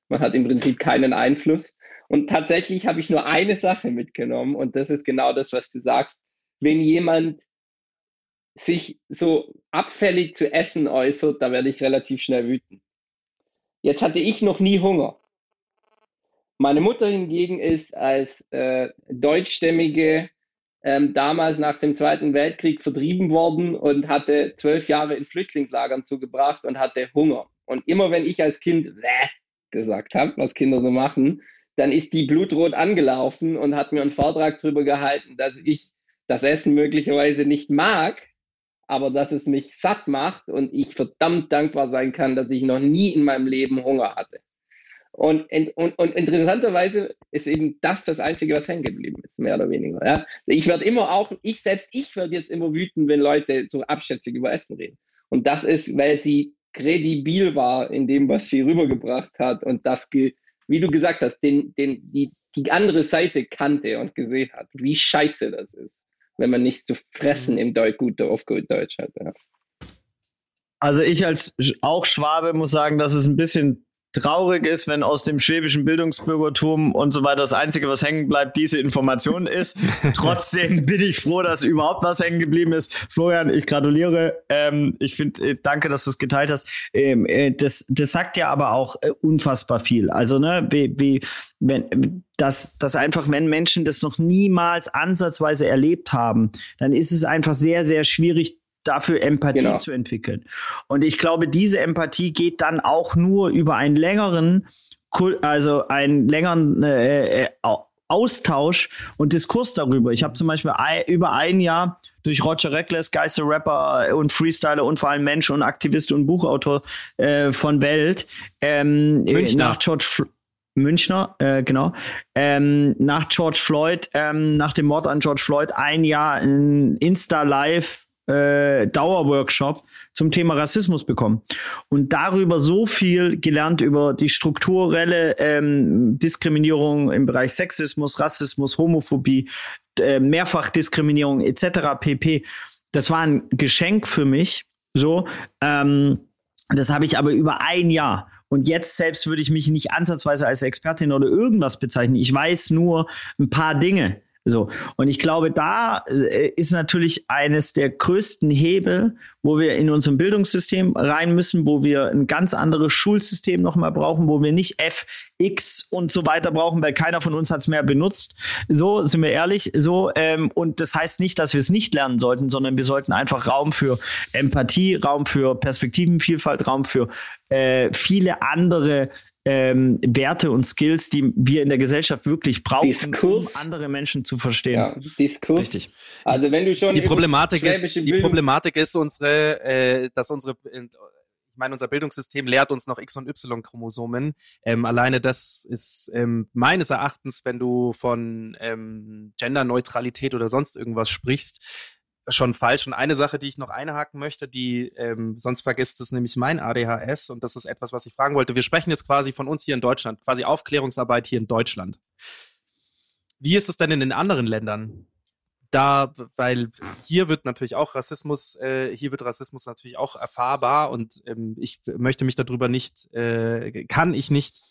[SPEAKER 5] Man hat im Prinzip keinen Einfluss. Und tatsächlich habe ich nur eine Sache mitgenommen und das ist genau das, was du sagst. Wenn jemand sich so abfällig zu essen äußert, da werde ich relativ schnell wütend. Jetzt hatte ich noch nie Hunger. Meine Mutter hingegen ist als äh, deutschstämmige ähm, damals nach dem Zweiten Weltkrieg vertrieben worden und hatte zwölf Jahre in Flüchtlingslagern zugebracht und hatte Hunger. Und immer wenn ich als Kind gesagt habe, was Kinder so machen, dann ist die blutrot angelaufen und hat mir einen Vortrag darüber gehalten, dass ich das Essen möglicherweise nicht mag, aber dass es mich satt macht und ich verdammt dankbar sein kann, dass ich noch nie in meinem Leben Hunger hatte. Und, und, und interessanterweise ist eben das das Einzige, was hängen geblieben ist, mehr oder weniger. Ja? Ich werde immer auch, ich selbst, ich werde jetzt immer wütend, wenn Leute so abschätzig über Essen reden. Und das ist, weil sie kredibil war in dem, was sie rübergebracht hat und das, wie du gesagt hast, den, den, die, die andere Seite kannte und gesehen hat, wie scheiße das ist, wenn man nichts zu fressen mhm. im Deut gut auf gut Deutsch hat. Ja.
[SPEAKER 4] Also ich als auch Schwabe muss sagen, dass es ein bisschen traurig ist, wenn aus dem schwäbischen Bildungsbürgertum und so weiter das Einzige, was hängen bleibt, diese Information ist. Trotzdem bin ich froh, dass überhaupt was hängen geblieben ist. Florian, ich gratuliere. Ähm, ich finde, äh, danke, dass du es geteilt hast. Ähm, äh, das, das sagt ja aber auch äh, unfassbar viel. Also, ne, wie, wie wenn, dass, dass einfach, wenn Menschen das noch niemals ansatzweise erlebt haben, dann ist es einfach sehr, sehr schwierig, dafür Empathie genau. zu entwickeln. Und ich glaube, diese Empathie geht dann auch nur über einen längeren, also einen längeren äh, äh Austausch und Diskurs darüber. Ich habe zum Beispiel ein, über ein Jahr durch Roger Reckless, Geister Rapper und Freestyler und vor allem Mensch und Aktivist und Buchautor äh, von Welt ähm, Münchner. nach George F Münchner, äh, genau, ähm, nach George Floyd, ähm, nach dem Mord an George Floyd ein Jahr in Insta Live äh, Dauerworkshop zum Thema Rassismus bekommen und darüber so viel gelernt über die strukturelle ähm, Diskriminierung im Bereich Sexismus, Rassismus, Homophobie, äh, Mehrfachdiskriminierung etc. pp. Das war ein Geschenk für mich. So, ähm, das habe ich aber über ein Jahr. Und jetzt selbst würde ich mich nicht ansatzweise als Expertin oder irgendwas bezeichnen. Ich weiß nur ein paar Dinge. So. Und ich glaube, da äh, ist natürlich eines der größten Hebel, wo wir in unserem Bildungssystem rein müssen, wo wir ein ganz anderes Schulsystem nochmal brauchen, wo wir nicht FX und so weiter brauchen, weil keiner von uns hat es mehr benutzt. So, sind wir ehrlich. So, ähm, und das heißt nicht, dass wir es nicht lernen sollten, sondern wir sollten einfach Raum für Empathie, Raum für Perspektivenvielfalt, Raum für äh, viele andere ähm, Werte und Skills, die wir in der Gesellschaft wirklich brauchen,
[SPEAKER 5] Diskurs.
[SPEAKER 4] um andere Menschen zu verstehen.
[SPEAKER 5] Ja, Diskurs.
[SPEAKER 4] Richtig.
[SPEAKER 5] Also wenn du schon
[SPEAKER 1] Die Problematik ist, die
[SPEAKER 5] Bildung-
[SPEAKER 1] Problematik ist unsere, äh, dass unsere, ich meine, unser Bildungssystem lehrt uns noch X- und Y-Chromosomen. Ähm, alleine das ist ähm, meines Erachtens, wenn du von ähm, Genderneutralität oder sonst irgendwas sprichst, schon falsch. Und eine Sache, die ich noch einhaken möchte, die ähm, sonst vergisst es nämlich mein ADHS und das ist etwas, was ich fragen wollte. Wir sprechen jetzt quasi von uns hier in Deutschland, quasi Aufklärungsarbeit hier in Deutschland. Wie ist es denn in den anderen Ländern? Da, weil hier wird natürlich auch Rassismus, äh, hier wird Rassismus natürlich auch erfahrbar und ähm, ich möchte mich darüber nicht, äh, kann ich nicht,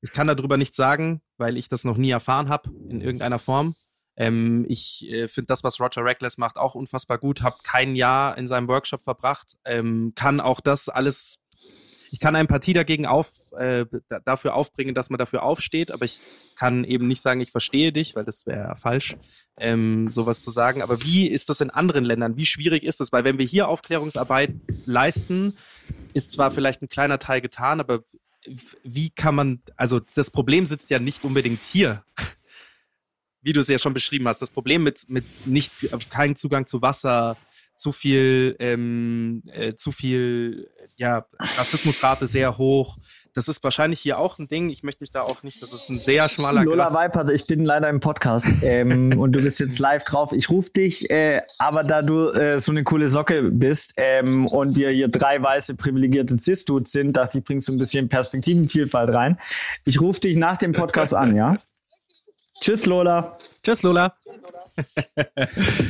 [SPEAKER 1] ich kann darüber nichts sagen, weil ich das noch nie erfahren habe in irgendeiner Form. Ähm, ich äh, finde das, was Roger Reckless macht, auch unfassbar gut. Habe kein Jahr in seinem Workshop verbracht. Ähm, kann auch das alles. Ich kann Empathie dagegen auf, äh, da- dafür aufbringen, dass man dafür aufsteht, aber ich kann eben nicht sagen, ich verstehe dich, weil das wäre falsch, ähm, sowas zu sagen. Aber wie ist das in anderen Ländern? Wie schwierig ist das? Weil wenn wir hier Aufklärungsarbeit leisten, ist zwar vielleicht ein kleiner Teil getan, aber wie kann man, also das Problem sitzt ja nicht unbedingt hier wie du es ja schon beschrieben hast, das Problem mit, mit nicht keinen Zugang zu Wasser, zu viel, ähm, äh, zu viel, ja, Rassismusrate sehr hoch. Das ist wahrscheinlich hier auch ein Ding. Ich möchte mich da auch nicht, das ist ein sehr schmaler
[SPEAKER 4] Lola. Weipert, ich bin leider im Podcast ähm, und du bist jetzt live drauf. Ich rufe dich, äh, aber da du äh, so eine coole Socke bist ähm, und wir hier drei weiße privilegierte Cis-Dudes sind, dachte ich, bringst du ein bisschen Perspektivenvielfalt rein. Ich rufe dich nach dem Podcast an, ja? Tschüss, Lola.
[SPEAKER 1] Tschüss, Lola.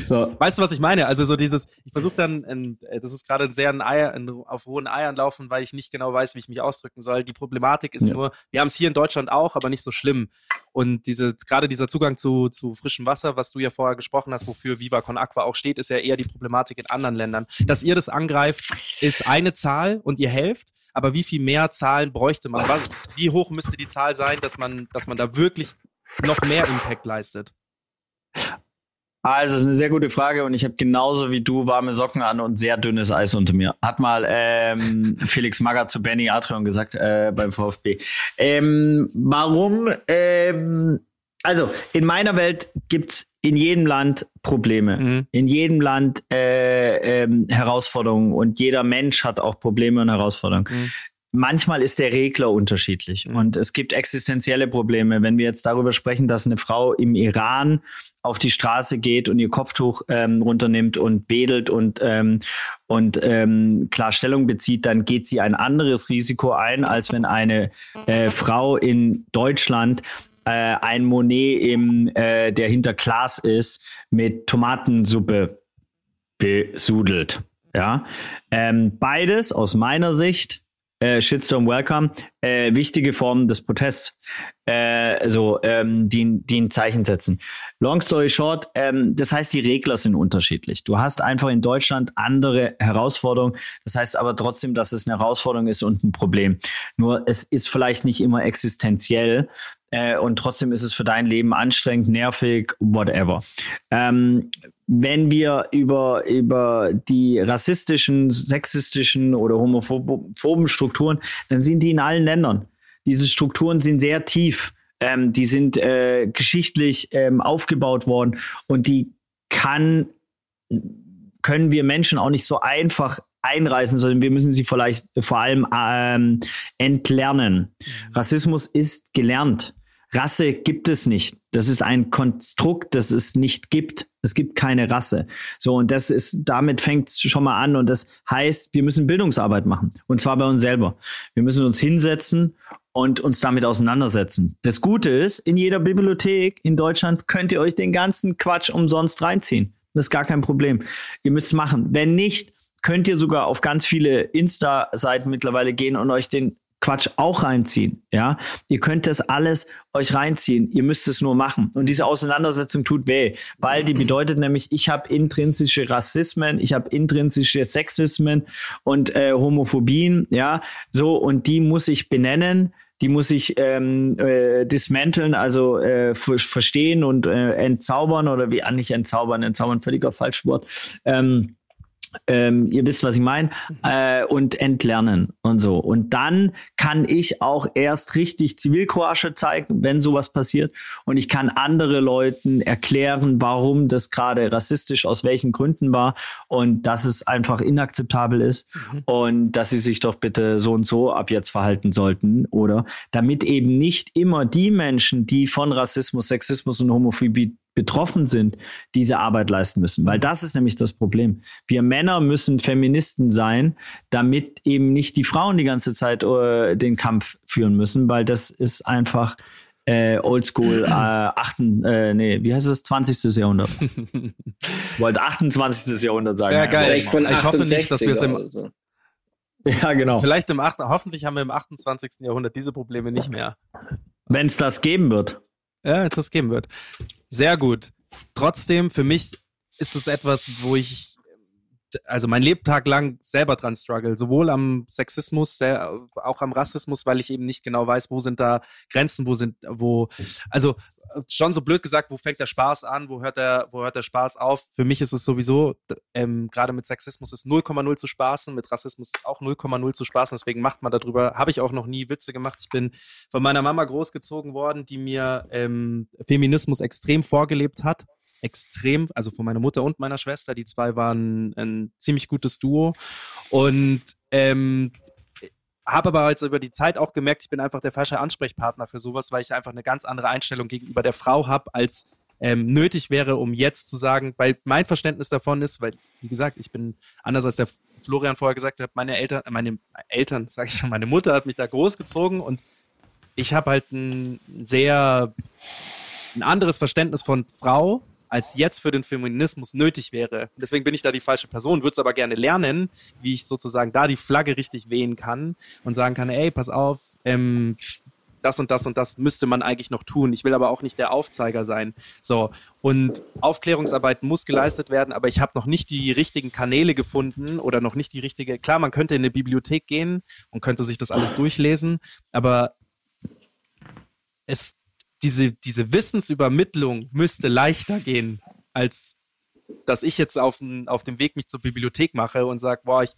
[SPEAKER 4] So.
[SPEAKER 1] Weißt du, was ich meine? Also so dieses, ich versuche dann, äh, das ist gerade ein sehr ein Eier, ein, auf hohen Eiern laufen, weil ich nicht genau weiß, wie ich mich ausdrücken soll. Die Problematik ist
[SPEAKER 4] Ja.
[SPEAKER 1] nur, wir haben es hier in Deutschland auch, aber nicht so schlimm. Und diese, gerade dieser Zugang zu, zu frischem Wasser, was du ja vorher gesprochen hast, wofür Viva Con Aqua auch steht, ist ja eher die Problematik in anderen Ländern. Dass ihr das angreift, ist eine Zahl und ihr helft, aber wie viel mehr Zahlen bräuchte man? Wie hoch müsste die Zahl sein, dass man, dass man da wirklich noch mehr Impact leistet?
[SPEAKER 4] Also, das ist eine sehr gute Frage und ich habe genauso wie du warme Socken an und sehr dünnes Eis unter mir. Hat mal ähm, Felix Magath zu Benny Adrian gesagt äh, beim VfB. Ähm, warum? Ähm, also, in meiner Welt gibt's in jedem Land Probleme.
[SPEAKER 1] Mhm.
[SPEAKER 4] In jedem Land äh, ähm, Herausforderungen und jeder Mensch hat auch Probleme und Herausforderungen.
[SPEAKER 1] Mhm.
[SPEAKER 4] Manchmal ist der Regler unterschiedlich
[SPEAKER 1] Mhm.
[SPEAKER 4] und es gibt existenzielle Probleme. Wenn wir jetzt darüber sprechen, dass eine Frau im Iran auf die Straße geht und ihr Kopftuch ähm, runternimmt und bedelt und, ähm, und ähm, klar Stellung bezieht, dann geht sie ein anderes Risiko ein, als wenn eine äh, Frau in Deutschland äh, ein Monet im, äh, der hinter Glas ist, mit Tomatensuppe besudelt. Ja, ähm, beides aus meiner Sicht äh, Shitstorm Welcome, äh, wichtige Formen des Protests, äh, so, ähm, die, die ein Zeichen setzen. Long story short, ähm, das heißt, die Regler sind unterschiedlich. Du hast einfach in Deutschland andere Herausforderungen. Das heißt aber trotzdem, dass es eine Herausforderung ist und ein Problem. Nur es ist vielleicht nicht immer existenziell. Äh, und trotzdem ist es für dein Leben anstrengend, nervig, whatever. Ähm, wenn wir über, über die rassistischen, sexistischen oder homophoben Strukturen, dann sind die in allen Ländern. Diese Strukturen sind sehr tief. Ähm, die sind äh, geschichtlich ähm, aufgebaut worden und die kann, können wir Menschen auch nicht so einfach einreißen, sondern wir müssen sie vielleicht vor allem ähm, entlernen. Rassismus ist gelernt. Rasse gibt es nicht. Das ist ein Konstrukt, das es nicht gibt. Es gibt keine Rasse. So, und das ist, damit fängt es schon mal an. Und das heißt, wir müssen Bildungsarbeit machen. Und zwar bei uns selber. Wir müssen uns hinsetzen und uns damit auseinandersetzen. Das Gute ist, in jeder Bibliothek in Deutschland könnt ihr euch den ganzen Quatsch umsonst reinziehen. Das ist gar kein Problem. Ihr müsst es machen. Wenn nicht, könnt ihr sogar auf ganz viele Insta-Seiten mittlerweile gehen und euch den Quatsch auch reinziehen. Ja, ihr könnt das alles euch reinziehen. Ihr müsst es nur machen. Und diese Auseinandersetzung tut weh, weil die bedeutet nämlich, ich habe intrinsische Rassismen, ich habe intrinsische Sexismen und äh, Homophobien. Ja, so und die muss ich benennen. Die muss ich ähm, äh, dismanteln, also äh, verstehen und äh, entzaubern oder wie, ah, nicht entzaubern, entzaubern, völliger Falschwort. Ähm, ähm, ihr wisst, was ich meine, mhm. äh, und entlernen und so. Und dann kann ich auch erst richtig Zivilcourage zeigen, wenn sowas passiert. Und ich kann andere Leuten erklären, warum das gerade rassistisch aus welchen Gründen war und dass es einfach inakzeptabel ist mhm. und dass sie sich doch bitte so und so ab jetzt verhalten sollten, oder? Damit eben nicht immer die Menschen, die von Rassismus, Sexismus und Homophobie betroffen sind, diese Arbeit leisten müssen. Weil das ist nämlich das Problem. Wir Männer müssen Feministen sein, damit eben nicht die Frauen die ganze Zeit uh, den Kampf führen müssen, weil das ist einfach äh, Oldschool, äh, achten, äh, nee, wie heißt es, 20. Jahrhundert. Wollte 28. Jahrhundert sagen.
[SPEAKER 1] Ja, geil. Ich, ich hoffe nicht, dass wir es im. So.
[SPEAKER 4] Ja, genau.
[SPEAKER 1] Vielleicht im 8, hoffentlich haben wir im 28. Jahrhundert diese Probleme nicht mehr.
[SPEAKER 4] Wenn es das geben wird.
[SPEAKER 1] Ja, wenn es geben wird. Sehr gut. Trotzdem, für mich ist es etwas, wo ich also mein Lebtag lang selber dran struggle, sowohl am Sexismus, auch am Rassismus, weil ich eben nicht genau weiß, wo sind da Grenzen, wo sind, wo, also schon so blöd gesagt, wo fängt der Spaß an, wo hört der, wo hört der Spaß auf? Für mich ist es sowieso, ähm, gerade mit Sexismus ist 0,0 zu spaßen, mit Rassismus ist auch 0,0 zu spaßen, deswegen macht man darüber, habe ich auch noch nie Witze gemacht. Ich bin von meiner Mama großgezogen worden, die mir ähm, Feminismus extrem vorgelebt hat extrem, also von meiner Mutter und meiner Schwester, die zwei waren ein ziemlich gutes Duo. Und ähm, habe aber jetzt über die Zeit auch gemerkt, ich bin einfach der falsche Ansprechpartner für sowas, weil ich einfach eine ganz andere Einstellung gegenüber der Frau habe, als ähm, nötig wäre, um jetzt zu sagen, weil mein Verständnis davon ist, weil, wie gesagt, ich bin anders als der Florian vorher gesagt hat, meine Eltern, meine Eltern, sage ich schon, meine Mutter hat mich da großgezogen und ich habe halt ein sehr ein anderes Verständnis von Frau als jetzt für den Feminismus nötig wäre. Deswegen bin ich da die falsche Person, würde es aber gerne lernen, wie ich sozusagen da die Flagge richtig wehen kann und sagen kann, ey, pass auf, ähm, das und das und das müsste man eigentlich noch tun. Ich will aber auch nicht der Aufzeiger sein. So. Und Aufklärungsarbeit muss geleistet werden, aber ich habe noch nicht die richtigen Kanäle gefunden oder noch nicht die richtige. Klar, man könnte in eine Bibliothek gehen und könnte sich das alles durchlesen, aber es diese, diese Wissensübermittlung müsste leichter gehen, als dass ich jetzt auf, auf dem Weg mich zur Bibliothek mache und sage, boah, ich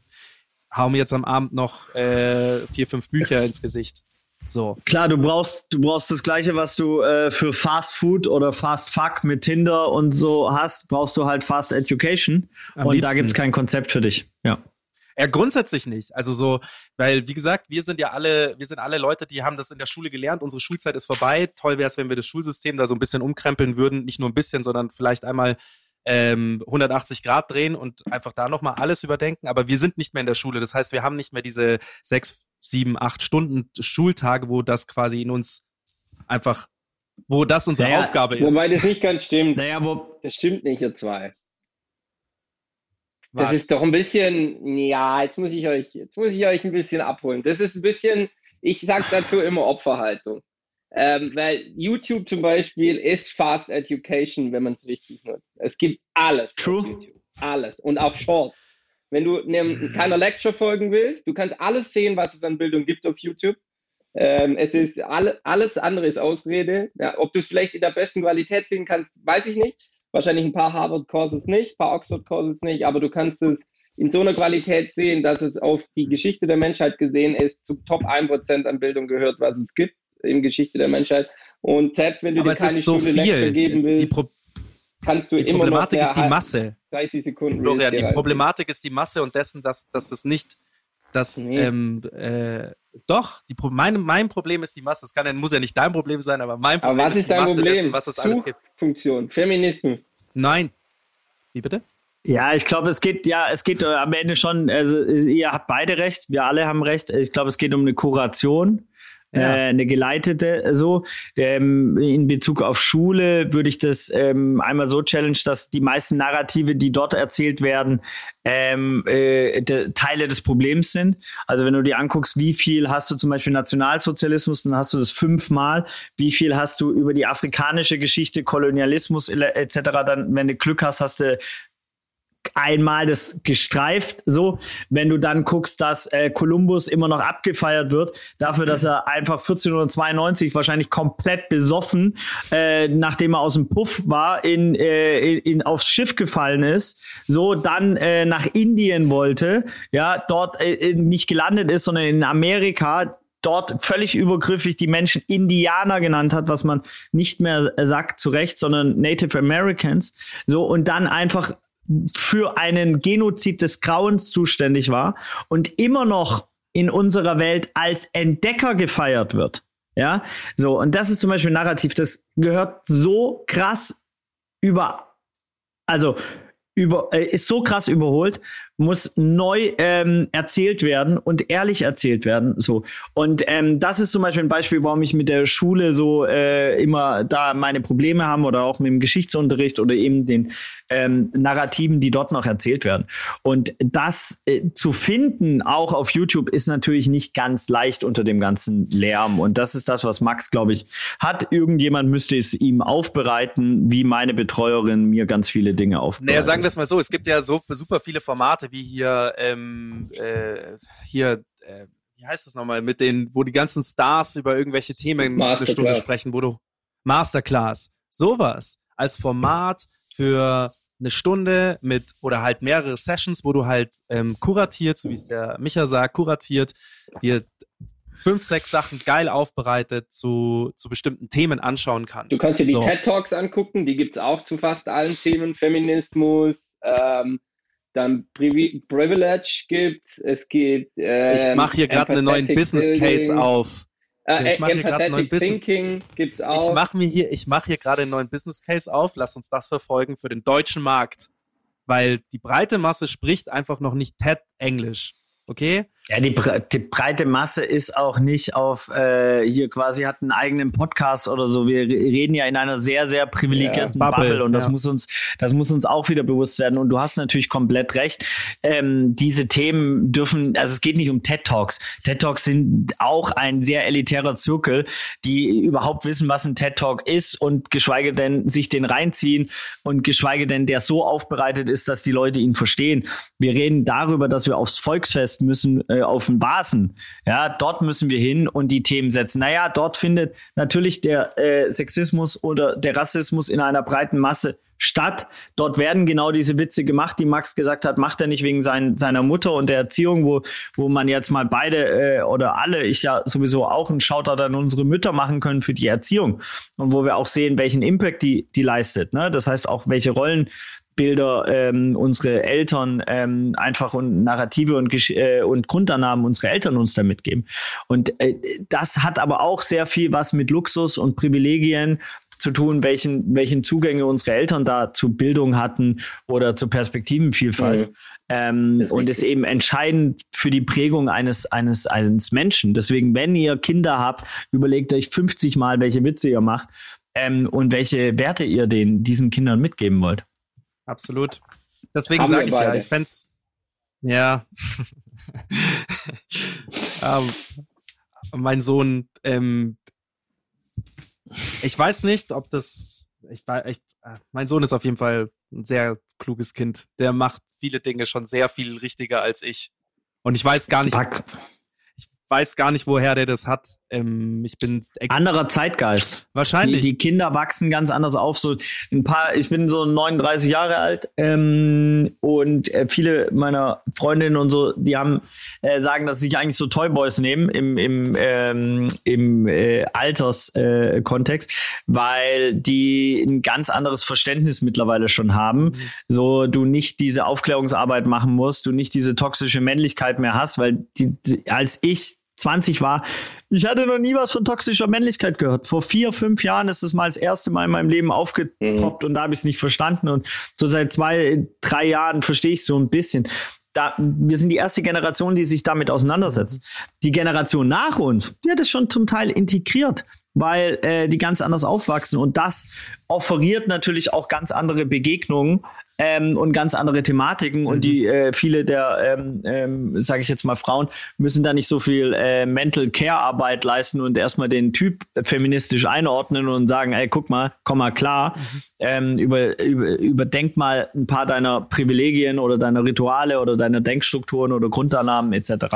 [SPEAKER 1] hau mir jetzt am Abend noch äh, vier, fünf Bücher ins Gesicht. So.
[SPEAKER 4] Klar, du brauchst, du brauchst das Gleiche, was du äh, für Fast Food oder Fast Fuck mit Tinder und so hast, brauchst du halt Fast Education. Am und liebsten. da gibt es kein Konzept für dich. Ja.
[SPEAKER 1] Ja, grundsätzlich nicht. Also so, weil, wie gesagt, wir sind ja alle, wir sind alle Leute, die haben das in der Schule gelernt. Unsere Schulzeit ist vorbei. Toll wäre es, wenn wir das Schulsystem da so ein bisschen umkrempeln würden. Nicht nur ein bisschen, sondern vielleicht einmal ähm, 180 Grad drehen und einfach da nochmal alles überdenken. Aber wir sind nicht mehr in der Schule. Das heißt, wir haben nicht mehr diese sechs, sieben, acht Stunden Schultage, wo das quasi in uns einfach, wo das unsere naja, Aufgabe ist.
[SPEAKER 5] Wobei das nicht ganz stimmt. Naja, wo das stimmt nicht, ihr zwei. Was? Das ist doch ein bisschen, ja, jetzt muss ich euch, jetzt muss ich euch ein bisschen abholen. Das ist ein bisschen, ich sage dazu immer Opferhaltung. Ähm, weil YouTube zum Beispiel ist Fast Education, wenn man es richtig nutzt. Es gibt alles
[SPEAKER 4] True. auf YouTube.
[SPEAKER 5] Alles. Und auch Shorts. Wenn du einem, keiner Lecture folgen willst, du kannst alles sehen, was es an Bildung gibt auf YouTube. Ähm, es ist alle, alles andere ist Ausrede. Ja, ob du es vielleicht in der besten Qualität sehen kannst, weiß ich nicht. Wahrscheinlich ein paar Harvard-Courses nicht, ein paar Oxford-Courses nicht, aber du kannst es in so einer Qualität sehen, dass es auf die Geschichte der Menschheit gesehen ist, zu Top 1% an Bildung gehört, was es gibt in Geschichte der Menschheit. Und selbst wenn du
[SPEAKER 1] aber
[SPEAKER 5] dir keine
[SPEAKER 1] so Stunde Lecture
[SPEAKER 5] geben willst, kannst du
[SPEAKER 1] die
[SPEAKER 5] immer
[SPEAKER 1] Problematik
[SPEAKER 5] noch
[SPEAKER 1] ist die Masse.
[SPEAKER 5] 30 Sekunden.
[SPEAKER 1] Florian, die Problematik ist die Masse und dessen, dass, dass es nicht, dass, nee. ähm, äh, doch, die, mein, mein Problem ist die Masse. Das kann, muss ja nicht dein Problem sein, aber mein Problem
[SPEAKER 5] aber was ist,
[SPEAKER 1] ist die
[SPEAKER 5] dein
[SPEAKER 1] Masse
[SPEAKER 5] Problem?
[SPEAKER 1] dessen, was es alles gibt.
[SPEAKER 5] Funktion, Feminismus.
[SPEAKER 1] Nein. Wie bitte?
[SPEAKER 4] Ja, ich glaube, es geht ja, es geht äh, am Ende schon, also ihr habt beide recht, wir alle haben recht. Ich glaube, es geht um eine Kuration ja. äh, eine geleitete so. Ähm, in Bezug auf Schule würde ich das ähm, einmal so challenge, dass die meisten Narrative, die dort erzählt werden, ähm, äh, de, Teile des Problems sind. Also wenn du dir anguckst, wie viel hast du zum Beispiel Nationalsozialismus, dann hast du das fünfmal. Wie viel hast du über die afrikanische Geschichte, Kolonialismus etc. Dann, wenn du Glück hast, hast du einmal das gestreift. So, wenn du dann guckst, dass äh, immer noch abgefeiert wird, dafür, dass er einfach 1492 wahrscheinlich komplett besoffen, äh, nachdem er aus dem Puff war, in, äh, in, in aufs Schiff gefallen ist, so dann äh, nach Indien wollte, ja, dort äh, nicht gelandet ist, sondern in Amerika dort völlig übergriffig die Menschen Indianer genannt hat, was man nicht mehr sagt zu Recht, sondern Native Americans. So und dann einfach für einen Genozid des Grauens zuständig war und immer noch in unserer Welt als Entdecker gefeiert wird. Ja, so, und das ist zum Beispiel ein Narrativ, das gehört so krass über, also über, äh, ist so krass überholt, muss neu ähm, erzählt werden und ehrlich erzählt werden. So. Und ähm, das ist zum Beispiel ein Beispiel, warum ich mit der Schule so äh, immer da meine Probleme habe oder auch mit dem Geschichtsunterricht oder eben den ähm, Narrativen, die dort noch erzählt werden. Und das äh, zu finden, auch auf YouTube, ist natürlich nicht ganz leicht unter dem ganzen Lärm. Und das ist das, was Max, glaube ich, hat. Irgendjemand müsste es ihm aufbereiten, wie meine Betreuerin mir ganz viele Dinge aufbereitet.
[SPEAKER 1] Naja, sagen wir es mal so, es gibt ja so super viele Formate, wie hier, ähm, äh, hier, äh, wie heißt das nochmal, mit den, wo die ganzen Stars über irgendwelche Themen eine Stunde sprechen, wo du Masterclass, sowas als Format für eine Stunde mit oder halt mehrere Sessions, wo du halt ähm, kuratiert, so wie es der Micha sagt, kuratiert, dir fünf, sechs Sachen geil aufbereitet zu, zu bestimmten Themen anschauen kannst.
[SPEAKER 5] Du kannst dir die so. TED Talks angucken, die gibt es auch zu fast allen Themen, Feminismus, ähm, dann Privi Privilege gibt es gibt.
[SPEAKER 1] Ähm, ich mache hier gerade einen neuen Business Case auf.
[SPEAKER 5] Äh, ich mache hier gerade einen neuen Business. gibt's auch.
[SPEAKER 1] Ich mache mir hier, ich mache hier gerade einen neuen Business Case auf. Lass uns das verfolgen für den deutschen Markt, weil die breite Masse spricht einfach noch nicht TED Englisch. Okay?
[SPEAKER 4] Ja, die, die, breite Masse ist auch nicht auf äh, hier quasi hat einen eigenen Podcast oder so. Wir reden ja in einer sehr, sehr privilegierten ja, Bubble, Bubble, und das ja. muss uns, das muss uns auch wieder bewusst werden. Und du hast natürlich komplett recht. Ähm, diese Themen dürfen, also es geht nicht um TED Talks. TED Talks sind auch ein sehr elitärer Zirkel, die überhaupt wissen, was ein TED Talk ist und geschweige denn sich den reinziehen und geschweige denn der so aufbereitet ist, dass die Leute ihn verstehen. Wir reden darüber, dass wir aufs Volksfest müssen. Äh, äh, auf den Basen. Ja, dort müssen wir hin und die Themen setzen. Naja, dort findet natürlich der äh, Sexismus oder der Rassismus in einer breiten Masse statt. Dort werden genau diese Witze gemacht, die Max gesagt hat, macht er nicht wegen sein, seiner Mutter und der Erziehung, wo, wo man jetzt mal beide äh, oder alle, ich ja sowieso auch einen Shoutout an unsere Mütter machen können für die Erziehung und wo wir auch sehen, welchen Impact die, die leistet. Ne? Das heißt auch, welche Rollen Bilder ähm, unsere Eltern ähm, einfach und Narrative und, äh, und Grundannahmen unsere Eltern uns da mitgeben. Und äh, das hat aber auch sehr viel was mit Luxus und Privilegien zu tun, welchen, welchen Zugänge unsere Eltern da zu Bildung hatten oder zur Perspektivenvielfalt. Mhm. Ähm, ist und ist eben entscheidend für die Prägung eines, eines, eines Menschen. Deswegen, wenn ihr Kinder habt, überlegt euch 50 Mal, welche Witze ihr macht ähm, und welche Werte ihr den, diesen Kindern mitgeben wollt
[SPEAKER 1] absolut. Deswegen sage ich beide. ja, ich fände ja. ähm, mein Sohn, ähm, ich weiß nicht, ob das, ich, ich, äh, mein Sohn ist auf jeden Fall ein sehr kluges Kind. Der macht viele Dinge schon sehr viel richtiger als ich. Und ich weiß gar nicht, Back weiß gar nicht, woher der das hat. Ähm, ich bin
[SPEAKER 4] anderer Zeitgeist.
[SPEAKER 1] Wahrscheinlich.
[SPEAKER 4] Die, die, Kinder wachsen ganz anders auf. So ein paar. Ich bin so 39 Jahre alt ähm, und äh, viele meiner Freundinnen und so, die haben äh, sagen, dass sie sich eigentlich so Toyboys nehmen im im ähm, im äh, Alterskontext, äh, weil die ein ganz anderes Verständnis mittlerweile schon haben. Mhm. So du nicht diese Aufklärungsarbeit machen musst, du nicht diese toxische Männlichkeit mehr hast, weil die, die als ich 20 war. Ich hatte noch nie was von toxischer Männlichkeit gehört. Vor vier, fünf Jahren ist es mal das erste Mal in meinem Leben aufgepoppt mhm. und da habe ich es nicht verstanden. Und so seit zwei, drei Jahren verstehe ich es so ein bisschen. da, wir sind die erste Generation, die sich damit auseinandersetzt. Die Generation nach uns, die hat es schon zum Teil integriert weil äh, die ganz anders aufwachsen und das offeriert natürlich auch ganz andere Begegnungen ähm, und ganz andere Thematiken. Mhm. Und die äh, viele der, ähm, ähm, sage ich jetzt mal, Frauen müssen da nicht so viel äh, Mental Care Arbeit leisten und erstmal den Typ feministisch einordnen und sagen, ey, guck mal, komm mal klar, mhm. ähm, über, über, überdenk mal ein paar deiner Privilegien oder deiner Rituale oder deiner Denkstrukturen oder Grundannahmen etc.,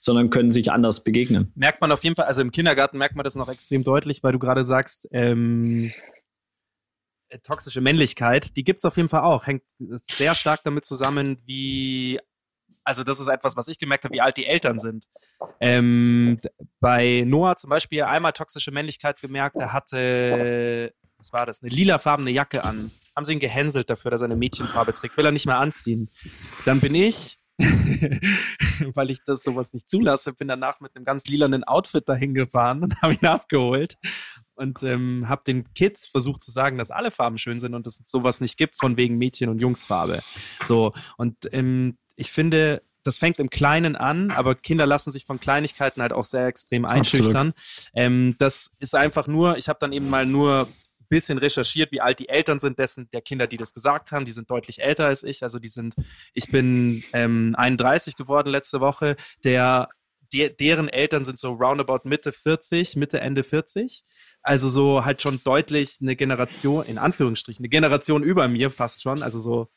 [SPEAKER 4] sondern können sich anders begegnen.
[SPEAKER 1] Merkt man auf jeden Fall, also im Kindergarten merkt man das noch extrem deutlich, weil du gerade sagst, ähm, äh, toxische Männlichkeit, die gibt es auf jeden Fall auch. Hängt sehr stark damit zusammen, wie, also das ist etwas, was ich gemerkt habe, wie alt die Eltern sind. Ähm, bei Noah zum Beispiel einmal toxische Männlichkeit gemerkt, er hatte, was war das, eine lilafarbene Jacke an. Haben sie ihn gehänselt dafür, dass er eine Mädchenfarbe trägt, will er nicht mehr anziehen. Dann bin ich weil ich das sowas nicht zulasse, bin danach mit einem ganz lilanen Outfit dahin gefahren und habe ihn abgeholt und ähm, habe den Kids versucht zu sagen, dass alle Farben schön sind und dass es sowas nicht gibt von wegen Mädchen- und Jungsfarbe. So, und ähm, ich finde, das fängt im Kleinen an, aber Kinder lassen sich von Kleinigkeiten halt auch sehr extrem einschüchtern. Ähm, das ist einfach nur, ich habe dann eben mal nur ein bisschen recherchiert, wie alt die Eltern sind dessen der Kinder, die das gesagt haben. Die sind deutlich älter als ich. Also die sind, ich bin ähm, 31 geworden letzte Woche. Der de deren Eltern sind so roundabout Mitte 40, Mitte, Ende 40. Also so halt schon deutlich eine Generation, in Anführungsstrichen, eine Generation über mir fast schon. Also so,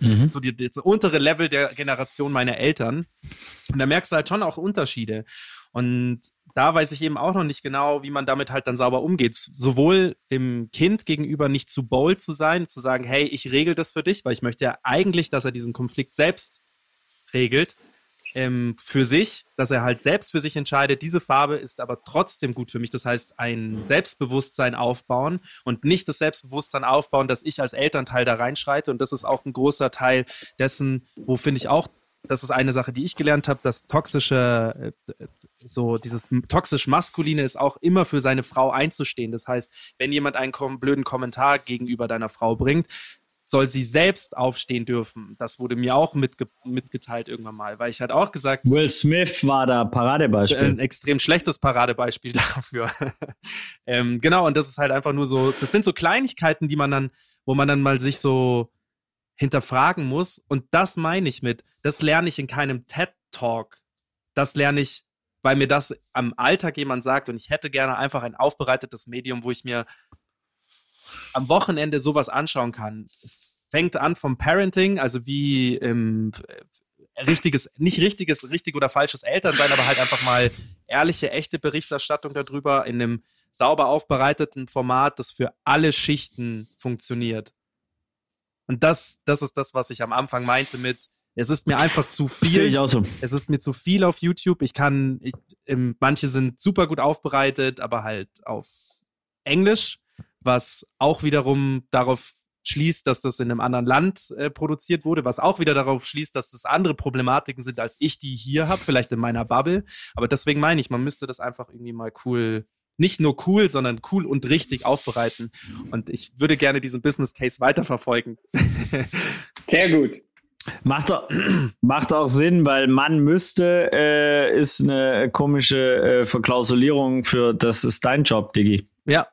[SPEAKER 1] mhm. so die, das untere Level der Generation meiner Eltern. Und da merkst du halt schon auch Unterschiede. Und da weiß ich eben auch noch nicht genau, wie man damit halt dann sauber umgeht. Sowohl dem Kind gegenüber nicht zu bold zu sein, zu sagen, hey, ich regel das für dich, weil ich möchte ja eigentlich, dass er diesen Konflikt selbst regelt ähm, für sich, dass er halt selbst für sich entscheidet, diese Farbe ist aber trotzdem gut für mich. Das heißt, ein Selbstbewusstsein aufbauen und nicht das Selbstbewusstsein aufbauen, dass ich als Elternteil da reinschreite. Und das ist auch ein großer Teil dessen, wo finde ich auch, das ist eine Sache, die ich gelernt habe, dass toxische, äh, so dieses toxisch Maskuline ist auch immer für seine Frau einzustehen. Das heißt, wenn jemand einen blöden Kommentar gegenüber deiner Frau bringt, soll sie selbst aufstehen dürfen. Das wurde mir auch mitge mitgeteilt irgendwann mal, weil ich halt auch gesagt
[SPEAKER 4] Will Smith war da Paradebeispiel.
[SPEAKER 1] Ein extrem schlechtes Paradebeispiel dafür. ähm, genau, und das ist halt einfach nur so, das sind so Kleinigkeiten, die man dann, wo man dann mal sich so hinterfragen muss. Und das meine ich mit, das lerne ich in keinem TED-Talk. Das lerne ich, weil mir das am Alltag jemand sagt und ich hätte gerne einfach ein aufbereitetes Medium, wo ich mir am Wochenende sowas anschauen kann. Fängt an vom Parenting, also wie ähm, richtiges, nicht richtiges, richtig oder falsches Elternsein, aber halt einfach mal ehrliche, echte Berichterstattung darüber in einem sauber aufbereiteten Format, das für alle Schichten funktioniert. Und das, das ist das, was ich am Anfang meinte mit, es ist mir einfach zu viel.
[SPEAKER 4] Ich auch so.
[SPEAKER 1] Es ist mir zu viel auf YouTube. Ich kann, ich, ähm, manche sind super gut aufbereitet, aber halt auf Englisch was auch wiederum darauf schließt, dass das in einem anderen Land äh, produziert wurde, was auch wieder darauf schließt, dass das andere Problematiken sind, als ich die hier habe, vielleicht in meiner Bubble. Aber deswegen meine ich, man müsste das einfach irgendwie mal cool, nicht nur cool, sondern cool und richtig aufbereiten. Und ich würde gerne diesen Business Case weiterverfolgen.
[SPEAKER 5] Sehr gut.
[SPEAKER 4] Macht auch, macht auch Sinn, weil man müsste, äh, ist eine komische äh, Verklausulierung für das ist dein Job, Diggi.
[SPEAKER 1] Ja,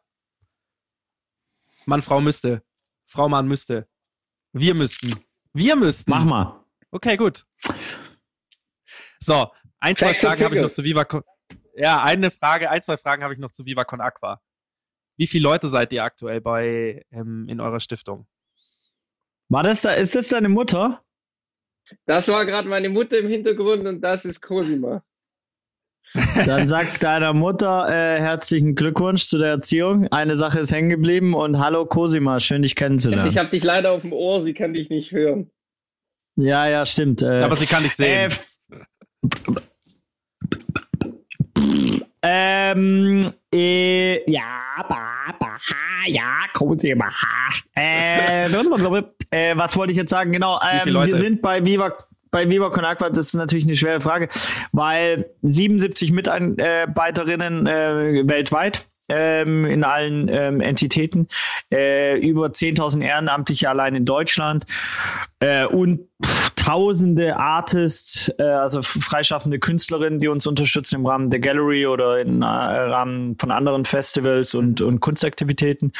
[SPEAKER 1] Mann, Frau müsste. Frau, Mann müsste. Wir müssten. Wir müssten.
[SPEAKER 4] Mach mal.
[SPEAKER 1] Okay, gut. So, ein, zwei Fragen habe ich noch zu Viva Con Ja, eine Frage, ein, zwei Fragen habe ich noch zu Viva Con Aqua. Wie viele Leute seid ihr aktuell bei ähm, in eurer Stiftung?
[SPEAKER 4] War das da, ist das deine Mutter?
[SPEAKER 5] Das war gerade meine Mutter im Hintergrund und das ist Cosima.
[SPEAKER 4] Dann sag deiner Mutter äh, herzlichen Glückwunsch zu der Erziehung. Eine Sache ist hängen geblieben und hallo Cosima, schön dich kennenzulernen.
[SPEAKER 5] Ich habe dich leider auf dem Ohr, sie kann dich nicht hören.
[SPEAKER 4] Ja, ja, stimmt. Äh,
[SPEAKER 1] Aber sie kann dich sehen.
[SPEAKER 4] Äh, ähm, äh, ja, ba, ba, ha, ja, Cosima. Äh, äh, was wollte ich jetzt sagen? Genau, ähm, wir sind bei Viva bei Con Aqua, das ist natürlich eine schwere Frage, weil 77 Mitarbeiterinnen äh, weltweit ähm, in allen ähm, Entitäten, äh, über 10.000 Ehrenamtliche allein in Deutschland. Äh, und tausende Artists, äh, also freischaffende Künstlerinnen, die uns unterstützen im Rahmen der Gallery oder im äh, Rahmen von anderen Festivals und, und Kunstaktivitäten,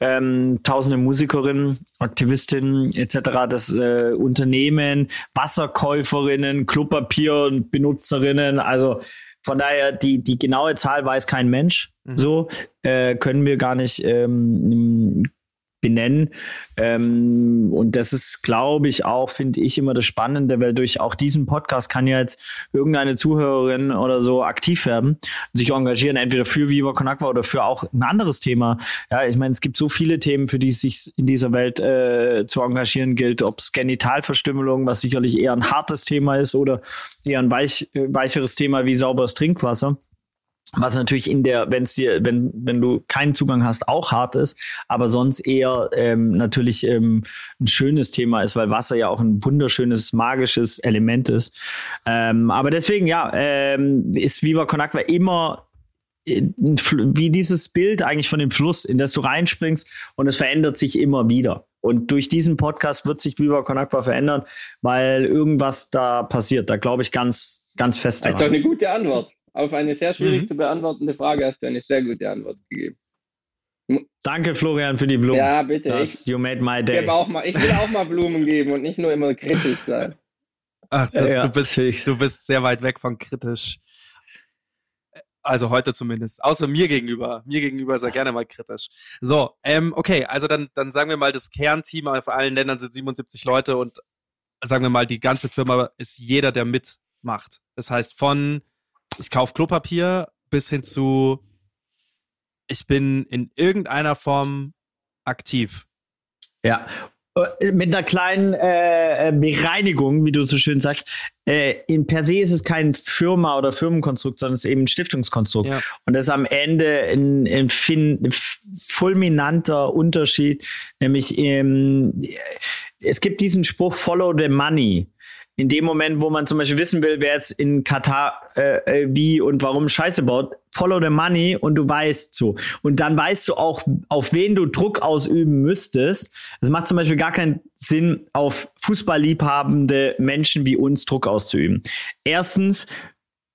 [SPEAKER 4] ähm, tausende Musikerinnen, Aktivistinnen etc., das äh, Unternehmen, Wasserkäuferinnen, Klopapier und Benutzerinnen, also von daher, die, die genaue Zahl weiß kein Mensch. Mhm. So äh, können wir gar nicht ähm, benennen. Ähm, und das ist, glaube ich, auch, finde ich, immer das Spannende, weil durch auch diesen Podcast kann ja jetzt irgendeine Zuhörerin oder so aktiv werden sich engagieren, entweder für Viva Con Agua oder für auch ein anderes Thema. Ja, ich meine, es gibt so viele Themen, für die es sich in dieser Welt äh, zu engagieren gilt, ob es Genitalverstümmelung, was sicherlich eher ein hartes Thema ist, oder eher ein weich, äh, weicheres Thema wie sauberes Trinkwasser was natürlich in der, wenn es dir, wenn, wenn du keinen Zugang hast, auch hart ist, aber sonst eher ähm, natürlich ähm, ein schönes Thema ist, weil Wasser ja auch ein wunderschönes, magisches Element ist. Ähm, aber deswegen, ja, ähm, ist Viva Con Aqua immer äh, wie dieses Bild eigentlich von dem Fluss, in das du reinspringst und es verändert sich immer wieder. Und durch diesen Podcast wird sich Viva Con Aqua verändern, weil irgendwas da passiert. Da glaube ich ganz, ganz fest.
[SPEAKER 5] Das ist doch eine gute Antwort. Auf eine sehr schwierig mhm. zu beantwortende Frage hast du eine sehr gute Antwort gegeben.
[SPEAKER 4] Danke, Florian, für die Blumen.
[SPEAKER 5] Ja, bitte.
[SPEAKER 4] Das, you made my day.
[SPEAKER 5] Ich, auch mal, ich will auch mal Blumen geben und nicht nur immer kritisch sein.
[SPEAKER 1] Ach, das, ja, du, bist, du bist sehr weit weg von kritisch. Also heute zumindest. Außer mir gegenüber. Mir gegenüber ist er gerne mal kritisch. So, ähm, okay, also dann, dann sagen wir mal, das Kernteam auf allen Ländern sind 77 Leute und sagen wir mal, die ganze Firma ist jeder, der mitmacht. Das heißt, von ich kaufe Klopapier bis hin zu, ich bin in irgendeiner Form aktiv.
[SPEAKER 4] Ja, äh, mit einer kleinen äh, äh, Bereinigung, wie du so schön sagst. Äh, in per se ist es kein Firma- oder Firmenkonstrukt, sondern es ist eben ein Stiftungskonstrukt. Ja. Und das ist am Ende ein, ein, ein fulminanter Unterschied, nämlich ähm, es gibt diesen Spruch Follow the Money in dem Moment, wo man zum Beispiel wissen will, wer jetzt in Katar äh, äh, wie und warum Scheiße baut, follow the money und du weißt so. Und dann weißt du auch, auf wen du Druck ausüben müsstest. Es macht zum Beispiel gar keinen Sinn, auf fußballliebhabende Menschen wie uns Druck auszuüben. Erstens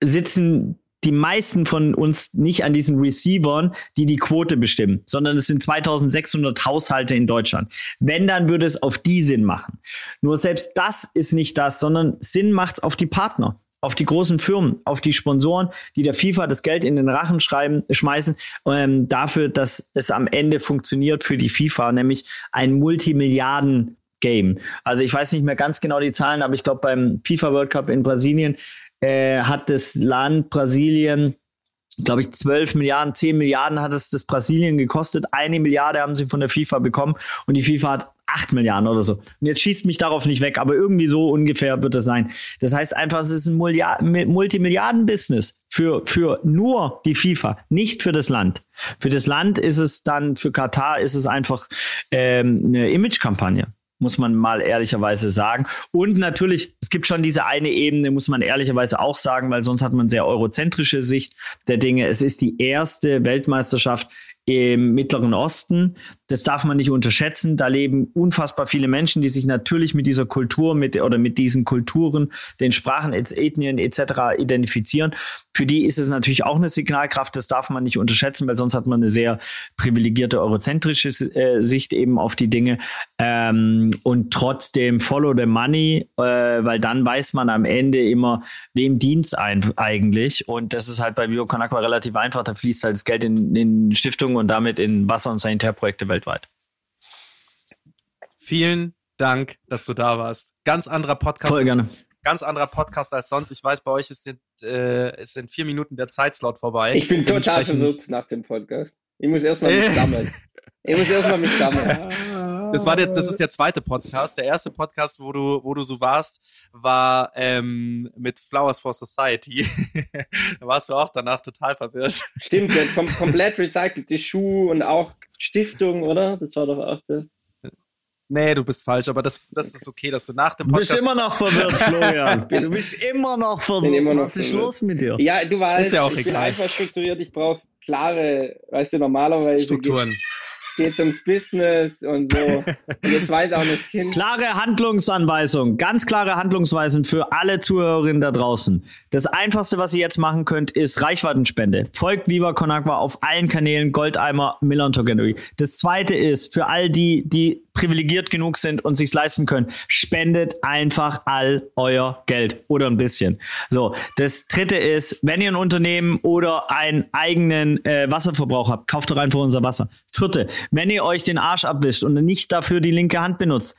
[SPEAKER 4] sitzen die meisten von uns nicht an diesen Receivern, die die Quote bestimmen, sondern es sind 2600 Haushalte in Deutschland. Wenn, dann würde es auf die Sinn machen. Nur selbst das ist nicht das, sondern Sinn macht es auf die Partner auf die großen Firmen, auf die Sponsoren, die der FIFA das Geld in den Rachen schreiben, schmeißen, ähm, dafür, dass es am Ende funktioniert für die FIFA, nämlich ein Multimilliarden Game. Also ich weiß nicht mehr ganz genau die Zahlen, aber ich glaube beim FIFA World Cup in Brasilien äh, hat das Land Brasilien glaube ich, 12 Milliarden, 10 Milliarden hat es das Brasilien gekostet. Eine Milliarde haben sie von der FIFA bekommen und die FIFA hat 8 Milliarden oder so. Und jetzt schießt mich darauf nicht weg, aber irgendwie so ungefähr wird es sein. Das heißt einfach, es ist ein Multimilliarden-Business für, für nur die FIFA, nicht für das Land. Für das Land ist es dann, für Katar ist es einfach ähm, eine Image-Kampagne muss man mal ehrlicherweise sagen. Und natürlich, es gibt schon diese eine Ebene, muss man ehrlicherweise auch sagen, weil sonst hat man sehr eurozentrische Sicht der Dinge. Es ist die erste Weltmeisterschaft im Mittleren Osten. Das darf man nicht unterschätzen. Da leben unfassbar viele Menschen, die sich natürlich mit dieser Kultur mit, oder mit diesen Kulturen, den Sprachen, Ethnien etc. identifizieren. Für die ist es natürlich auch eine Signalkraft. Das darf man nicht unterschätzen, weil sonst hat man eine sehr privilegierte eurozentrische äh, Sicht eben auf die Dinge. Ähm, und trotzdem follow the money, äh, weil dann weiß man am Ende immer, wem dient eigentlich. Und das ist halt bei Vivo Aqua relativ einfach. Da fließt halt das Geld in, in Stiftungen und damit in Wasser- und Sanitärprojekte weltweit.
[SPEAKER 1] Vielen Dank, dass du da warst. Ganz anderer Podcast.
[SPEAKER 4] Voll gerne.
[SPEAKER 1] Ganz anderer Podcast als sonst. Ich weiß, bei euch ist, in, äh, ist in vier Minuten der Zeitslot vorbei.
[SPEAKER 5] Ich bin total verwirrt nach dem Podcast. Ich muss erstmal mich sammeln. Ich muss erstmal mich sammeln.
[SPEAKER 1] Das, war der, das ist der zweite Podcast. Der erste Podcast, wo du, wo du so warst, war ähm, mit Flowers for Society. da warst du auch danach total verwirrt.
[SPEAKER 5] Stimmt, der kom komplett recycelte Schuh und auch Stiftung, oder? Das war doch auch der.
[SPEAKER 1] Nee, du bist falsch, aber das, das ist okay, dass du nach dem
[SPEAKER 4] Du bist
[SPEAKER 1] Podcast.
[SPEAKER 4] immer noch verwirrt, Florian. Du bist immer noch verwirrt.
[SPEAKER 5] immer noch
[SPEAKER 4] Was ist
[SPEAKER 5] verwirrt.
[SPEAKER 4] los mit dir?
[SPEAKER 5] Ja, du weißt,
[SPEAKER 1] Ist ja auch
[SPEAKER 5] ich bin
[SPEAKER 1] egal.
[SPEAKER 5] einfach strukturiert, ich brauche klare, weißt du, normalerweise
[SPEAKER 1] Strukturen.
[SPEAKER 5] Geht es ums Business und so. und jetzt weiß auch das Kind.
[SPEAKER 4] Klare Handlungsanweisung, ganz klare Handlungsweisen für alle Zuhörerinnen da draußen. Das einfachste, was ihr jetzt machen könnt, ist Reichweitenspende. Folgt Viva Con Agua auf allen Kanälen, Goldeimer, Miller Gallery. Das zweite ist, für all die, die privilegiert genug sind und sich's leisten können, spendet einfach all euer Geld oder ein bisschen. So, das dritte ist, wenn ihr ein Unternehmen oder einen eigenen äh, Wasserverbrauch habt, kauft doch einfach unser Wasser. Vierte, wenn ihr euch den Arsch abwischt und nicht dafür die linke Hand benutzt,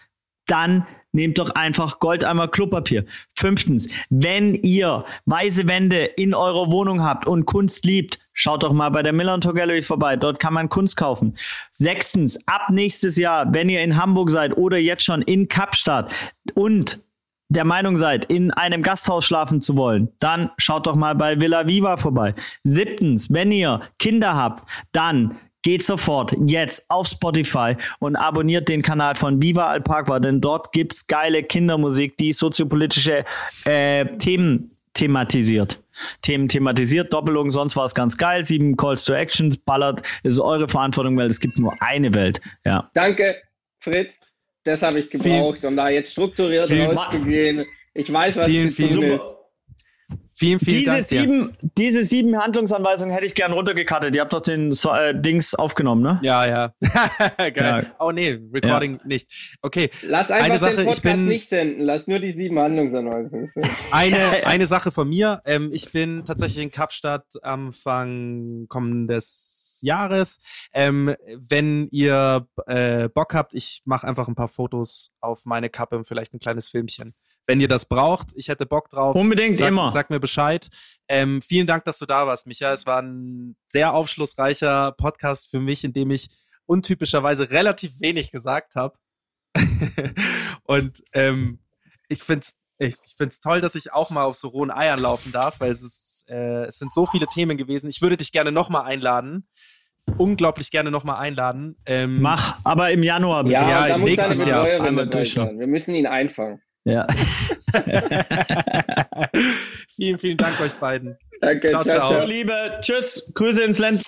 [SPEAKER 4] dann nehmt doch einfach Goldeimer Klopapier. Fünftens, wenn ihr weiße Wände in eurer Wohnung habt und Kunst liebt, schaut doch mal bei der Miller Gallery vorbei. Dort kann man Kunst kaufen. Sechstens, ab nächstes Jahr, wenn ihr in Hamburg seid oder jetzt schon in Kapstadt und der Meinung seid, in einem Gasthaus schlafen zu wollen, dann schaut doch mal bei Villa Viva vorbei. Siebtens, wenn ihr Kinder habt, dann geht sofort jetzt auf Spotify und abonniert den Kanal von Viva Alpaqua, denn dort gibt's geile Kindermusik, die soziopolitische äh, Themen thematisiert. Themen thematisiert, Doppelung, sonst war es ganz geil. Sieben Calls to Actions, ballert, es ist eure Verantwortung, weil es gibt nur eine Welt. Ja.
[SPEAKER 5] Danke, Fritz. Das habe ich gebraucht, um da jetzt strukturiert rauszugehen. Ich weiß, was
[SPEAKER 1] Vielen,
[SPEAKER 5] zu tun
[SPEAKER 1] vielen-
[SPEAKER 5] ist.
[SPEAKER 1] Vielen, vielen
[SPEAKER 4] Diese
[SPEAKER 1] Dank dir.
[SPEAKER 4] sieben, diese sieben Handlungsanweisungen hätte ich gern runtergekattet. Ihr habt doch den so äh, Dings aufgenommen, ne?
[SPEAKER 1] Ja, ja. Geil.
[SPEAKER 4] Ja.
[SPEAKER 1] Oh nee, Recording nicht. Okay,
[SPEAKER 5] Lass einfach
[SPEAKER 1] Eine Sache,
[SPEAKER 5] den
[SPEAKER 1] ich
[SPEAKER 5] Podcast
[SPEAKER 1] bin-
[SPEAKER 5] nicht senden. Lass nur die sieben Handlungsanweisungen.
[SPEAKER 1] eine, eine Sache von mir. Ähm, ich bin tatsächlich in Kapstadt Anfang kommendes Jahres. Ähm, wenn ihr äh, Bock habt, ich mache einfach ein paar Fotos auf meine Kappe und vielleicht ein kleines Filmchen. Wenn ihr das braucht, ich hätte Bock drauf.
[SPEAKER 4] Unbedingt,
[SPEAKER 1] sag,
[SPEAKER 4] immer.
[SPEAKER 1] Sag mir Bescheid. Ähm, vielen Dank, dass du da warst, Micha. Es war ein sehr aufschlussreicher Podcast für mich, in dem ich untypischerweise relativ wenig gesagt habe. und ähm, ich finde es ich, ich find's toll, dass ich auch mal auf so rohen Eiern laufen darf, weil es, ist, äh, es sind so viele Themen gewesen. Ich würde dich gerne nochmal einladen. Unglaublich gerne nochmal einladen. Ähm,
[SPEAKER 4] Mach, aber im Januar bitte.
[SPEAKER 5] Ja,
[SPEAKER 1] Ja, nächstes Jahr
[SPEAKER 4] einmal.
[SPEAKER 5] Wir müssen ihn einfangen.
[SPEAKER 4] Ja.
[SPEAKER 1] vielen, vielen Dank euch beiden.
[SPEAKER 5] Danke,
[SPEAKER 1] Ciao,
[SPEAKER 5] ciao,
[SPEAKER 1] ciao.
[SPEAKER 5] ciao.
[SPEAKER 4] Liebe, tschüss, Grüße ins Land.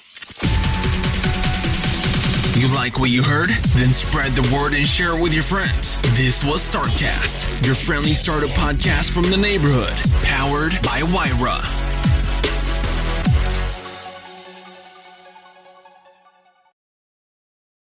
[SPEAKER 3] You like what you heard? Then spread the word and share it with your friends. This was Startcast, your friendly startup podcast from the neighborhood, powered by Wyra.